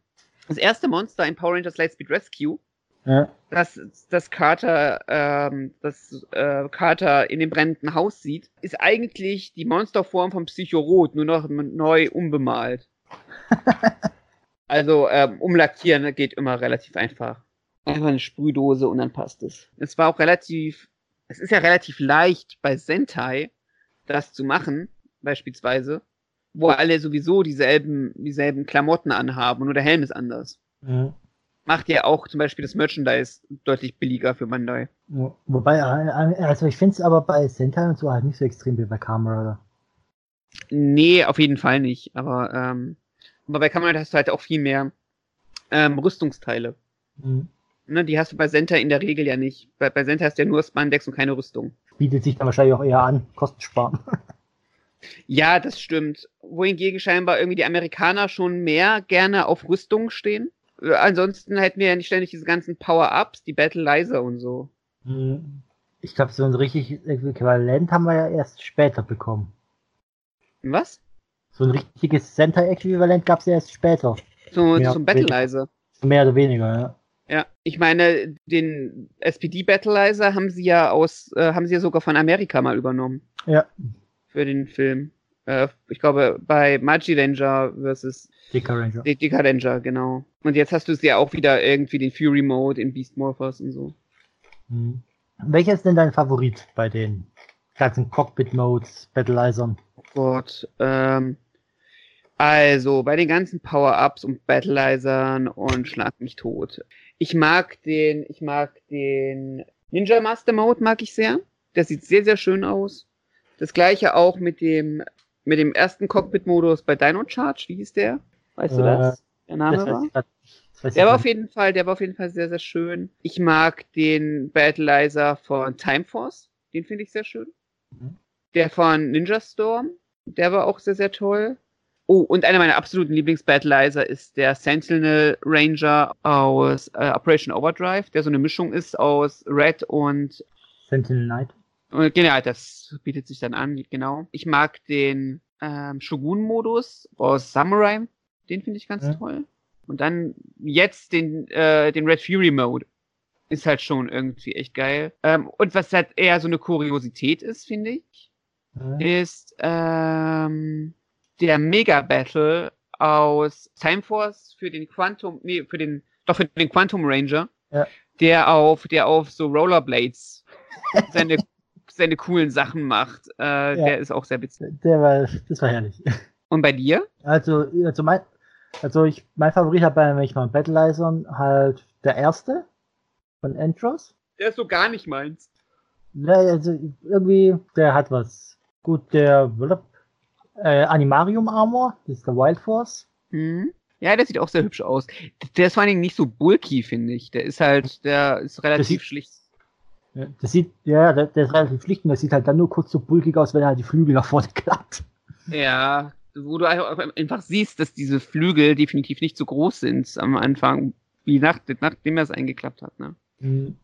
das erste Monster in Power Rangers Lightspeed Rescue, Ja. das, das Carter, ähm, das äh, Carter in dem brennenden Haus sieht, ist eigentlich die Monsterform von Psychorot, nur noch neu umbemalt. also ähm, umlackieren geht immer relativ einfach. Einfach eine Sprühdose und dann passt es. Es war auch relativ, es ist ja relativ leicht bei Sentai, das zu machen, beispielsweise, wo alle sowieso dieselben, dieselben Klamotten anhaben und nur der Helm ist anders. ja. Macht ja auch zum Beispiel das Merchandise deutlich billiger für Bandai. Ja, Wobei, äh, also ich finde es aber bei Sentai und so halt nicht so extrem wie bei Kamen Rider. Nee, auf jeden Fall nicht. Aber, ähm, aber bei Kamen Rider hast du halt auch viel mehr ähm, Rüstungsteile. Mhm. Ne, die hast du bei Sentai in der Regel ja nicht. Bei, bei Sentai hast du ja nur Spandex und keine Rüstung. Bietet sich dann wahrscheinlich auch eher an, Kosten sparen. Ja, das stimmt. Wohingegen scheinbar irgendwie die Amerikaner schon mehr gerne auf Rüstung stehen. Äh, Ansonsten hätten wir ja nicht ständig diese ganzen Power-Ups, die Battleizer und so. Mhm. Ich glaube, so ein richtig Äquivalent haben wir ja erst später bekommen. Was? So ein richtiges Sentai-Äquivalent gab es ja erst später. So, zum Battleizer. Mehr oder weniger, ja. Ja, ich meine, den SPD Battleizer haben sie ja aus, äh, haben sie ja sogar von Amerika mal übernommen Ja, für den Film. Äh, ich glaube, bei Magi Ranger versus Dicker Ranger. Dicker Ranger, genau. Und jetzt hast du es ja auch wieder irgendwie den Fury Mode in Beast Morphers und so. Mhm. Welcher ist denn dein Favorit bei den ganzen Cockpit-Modes, Battleizern? Oh Gott, ähm, also bei den ganzen Power-Ups und Battleizern und Schlag mich tot. Ich mag den, ich mag den Ninja Master Mode mag ich sehr. Der sieht sehr, sehr schön aus. Das gleiche auch mit dem, mit dem ersten Cockpit-Modus bei Dino Charge. Wie hieß der? Weißt du Äh, das? Der Name Das war? grad Der war auf jeden Fall, der war auf jeden Fall sehr, sehr schön. Ich mag den Battleizer von Time Force. Den finde ich sehr schön. Mhm. Der von Ninja Storm. Der war auch sehr, sehr toll. Oh, und einer meiner absoluten Lieblings-Battleizer ist der Sentinel Ranger aus äh, Operation Overdrive, der so eine Mischung ist aus Red und Sentinel Knight. Und genau, das bietet sich dann an, genau. Ich mag den ähm, Shogun-Modus aus Samurai, den finde ich ganz Ja. toll. Und dann jetzt den, äh, den Red Fury Mode. Ist halt schon irgendwie echt geil. Ähm, und was halt eher so eine Kuriosität ist, finde ich, Ja. ist ähm, der Mega Battle aus Time Force für den Quantum, nee, für den, doch für den Quantum Ranger, Ja. der auf, der auf so Rollerblades seine, seine coolen Sachen macht. Äh, Der ist auch sehr witzig. Der war, das war herrlich. Und bei dir? Also, also mein, also ich, mein Favorit hat bei, wenn ich mal Battleizern halt der erste von Entros. Der ist so gar nicht meins. Ne, also irgendwie, der hat was. Gut, der äh, Animarium Armor, das ist der Wild Force. Mhm. Ja, der sieht auch sehr hübsch aus. Der ist vor allen Dingen nicht so bulky, finde ich. Der ist halt, der ist relativ sieht- schlicht. Das sieht, ja, der, der ist relativ schlicht und der sieht halt dann nur kurz so bulkig aus, wenn er halt die Flügel nach vorne klappt. Ja, wo du einfach einfach siehst, dass diese Flügel definitiv nicht so groß sind am Anfang, wie nach, nachdem er es eingeklappt hat. Ne? Mhm.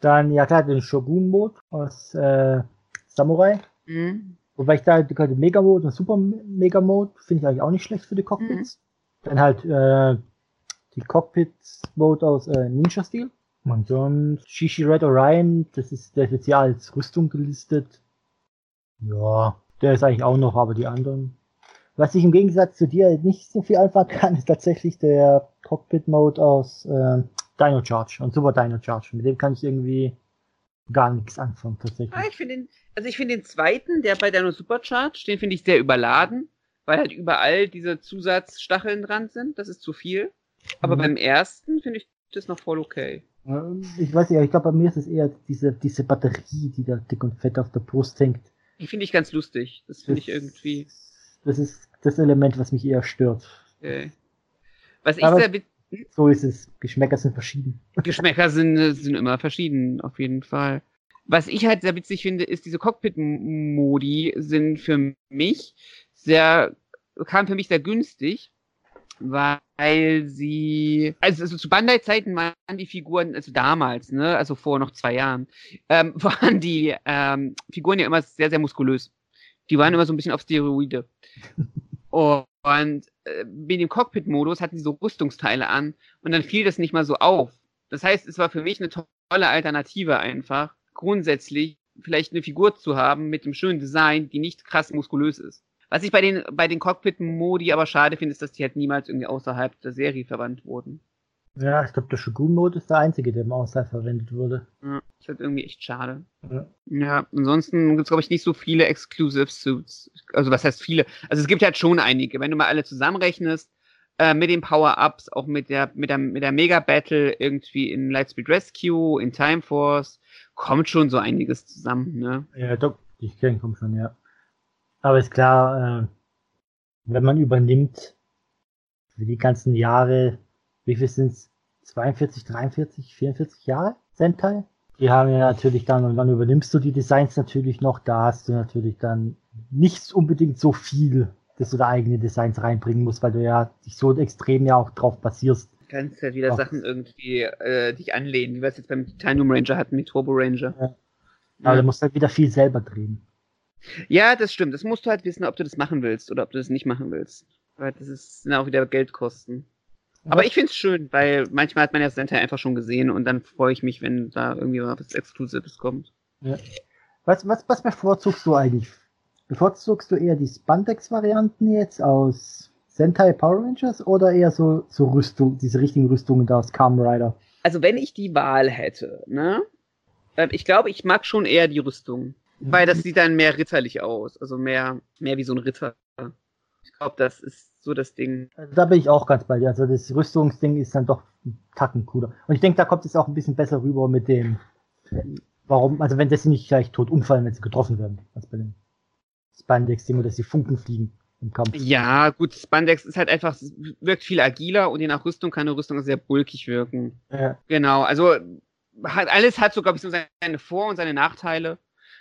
Dann, ja klar, den Shogun-Mode aus äh, Samurai. Mhm. Wobei ich da den Mega-Mode und Super-Mega-Mode finde ich eigentlich auch nicht schlecht für die Cockpits. Dann halt äh, die Cockpits-Mode aus äh, Ninja-Stil. Und sonst Shishi Red Orion, das ist, der ist jetzt hier als Rüstung gelistet. Ja, der ist eigentlich auch noch, aber die anderen. Was ich im Gegensatz zu dir nicht so viel anfangen kann, ist tatsächlich der Cockpit-Mode aus äh, Dino Charge und Super Dino Charge. Mit dem kann ich irgendwie gar nichts anfangen, tatsächlich. Ah, ich finde den, also ich finde den zweiten, der bei Dino Supercharge, den finde ich sehr überladen, weil halt überall diese Zusatzstacheln dran sind. Das ist zu viel. Aber Mhm. beim ersten finde ich das noch voll okay. Ähm, Ich weiß nicht, ich glaube, bei mir ist es eher diese, diese Batterie, die da dick und fett auf der Brust hängt. Die finde ich ganz lustig. Das finde ich irgendwie. Das ist das Element, was mich eher stört. Äh. Was ich Aber- sehr So ist es. Geschmäcker sind verschieden. Geschmäcker sind, äh, sind immer verschieden, auf jeden Fall. Was ich halt sehr witzig finde, ist, diese Cockpit-Modi sind für mich sehr, kamen für mich sehr günstig, weil sie, also, also zu Bandai-Zeiten waren die Figuren, also damals, ne, also vor noch zwei Jahren, ähm, waren die ähm, Figuren ja immer sehr, sehr muskulös. Die waren immer so ein bisschen auf Steroide. Und äh, mit dem Cockpit-Modus hatten sie so Rüstungsteile an und dann fiel das nicht mal so auf. Das heißt, es war für mich eine tolle Alternative einfach, grundsätzlich vielleicht eine Figur zu haben mit einem schönen Design, die nicht krass muskulös ist. Was ich bei den, bei den Cockpit-Modi aber schade finde, ist, dass die halt niemals irgendwie außerhalb der Serie verwandt wurden. Ja, ich glaube, der Shogun-Mode ist der einzige, der im Außerhalb verwendet wurde. Ja, ist halt irgendwie echt schade. Ja. Ja, ansonsten gibt es, glaube ich, nicht so viele Exclusive Suits. Also was heißt viele? Also es gibt halt schon einige. Wenn du mal alle zusammenrechnest, äh, mit den Power-Ups, auch mit der, mit der, mit der Mega-Battle irgendwie in Lightspeed Rescue, in Time Force, kommt schon so einiges zusammen, ne? Ja, doch, ich kenne komm schon, ja. Aber ist klar, äh, wenn man übernimmt, für die ganzen Jahre, wie viel sind's? 42, 43, 44 Jahre Sentai? Die haben ja natürlich dann, und dann übernimmst du die Designs natürlich noch, da hast du natürlich dann nicht unbedingt so viel, dass du da eigene Designs reinbringen musst, weil du ja dich so extrem ja auch drauf basierst. Du kannst halt wieder Ach. Sachen irgendwie äh, dich anlehnen, wie wir es jetzt beim Titanium Ranger hatten mit Turbo Ranger. Ja. Aber du musst halt wieder viel selber drehen. Ja, das stimmt. Das musst du halt wissen, ob du das machen willst oder ob du das nicht machen willst. Weil das ist, sind auch wieder Geldkosten. Aber ich find's schön, weil manchmal hat man ja Sentai einfach schon gesehen und dann freue ich mich, wenn da irgendwie mal was Exklusives kommt. Was, was, was bevorzugst du eigentlich? Bevorzugst du eher die Spandex-Varianten jetzt aus Sentai Power Rangers oder eher so, so Rüstung, diese richtigen Rüstungen da aus Kamen Rider? Also wenn ich die Wahl hätte, ne? äh, Ich glaube, ich mag schon eher die Rüstung. Weil das sieht dann mehr ritterlich aus. Also mehr, mehr wie so ein Ritter. Ich glaube, das ist so das Ding. Also da bin ich auch ganz bei dir. Also das Rüstungsding ist dann doch ein Tacken cooler. Und ich denke, da kommt es auch ein bisschen besser rüber mit dem, warum, also wenn das nicht gleich tot umfallen, wenn sie getroffen werden, als bei dem Spandex-Ding oder dass die Funken fliegen im Kampf. Ja, gut, Spandex ist halt einfach, wirkt viel agiler und je nach Rüstung kann eine Rüstung sehr bulkig wirken. Ja. Genau, also hat, alles hat so, glaube ich, so seine Vor- und seine Nachteile.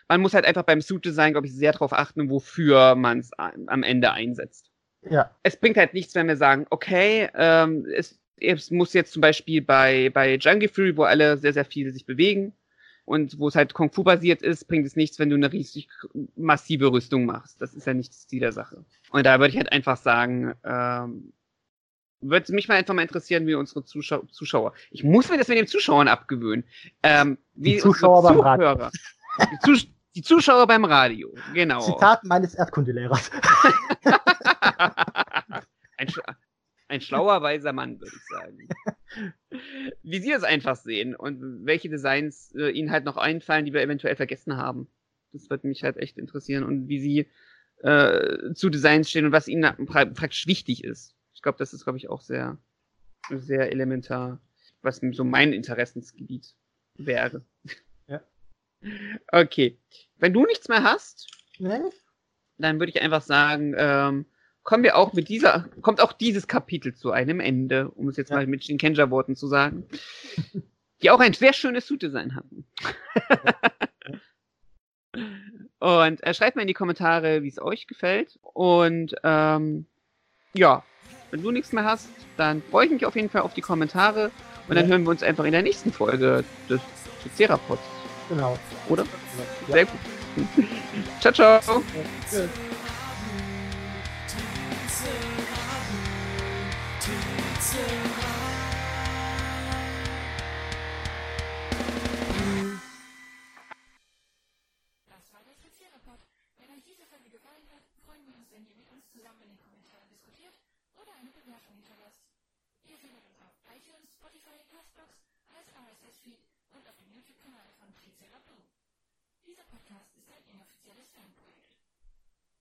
Man muss halt einfach beim Suit-Design, glaube ich, sehr darauf achten, wofür man es am Ende einsetzt. Ja. es bringt halt nichts, wenn wir sagen, okay, ähm, es, es muss jetzt zum Beispiel bei, bei Jungle Fury, wo alle sehr, sehr viel sich bewegen, und wo es halt Kung Fu basiert ist, bringt es nichts, wenn du eine riesig massive Rüstung machst. Das ist ja nicht das Ziel der Sache. Und da würde ich halt einfach sagen, ähm, würde mich mal einfach mal interessieren, wie unsere Zuschau Zuschauer. Ich muss mir das mit den Zuschauern abgewöhnen. Ähm, wie die Zuschauer beim Radio. Die, Zus die, Zuschauer beim Radio, genau. Zitat meines Erdkundelehrers. ein, ein schlauer, weiser Mann, würde ich sagen. Wie Sie es einfach sehen und welche Designs äh, Ihnen halt noch einfallen, die wir eventuell vergessen haben. Das würde mich halt echt interessieren und wie Sie äh, zu Designs stehen und was Ihnen pra praktisch wichtig ist. Ich glaube, das ist, glaube ich, auch sehr, sehr elementar, was so mein Interessensgebiet wäre. Ja. Okay. Wenn du nichts mehr hast, nee. dann würde ich einfach sagen, ähm, kommen wir auch mit dieser, kommt auch dieses Kapitel zu einem Ende, um es jetzt ja. mal mit Shinkenja-Worten zu sagen, die auch ein sehr schönes Suit-Design hatten. Und äh, schreibt mal in die Kommentare, wie es euch gefällt. Und ähm, ja, wenn du nichts mehr hast, dann freue ich mich auf jeden Fall auf die Kommentare. Und ja. dann hören wir uns einfach in der nächsten Folge des Triceratops. Genau. Oder? Ja. Sehr gut. ciao, ciao. Ja. podcast.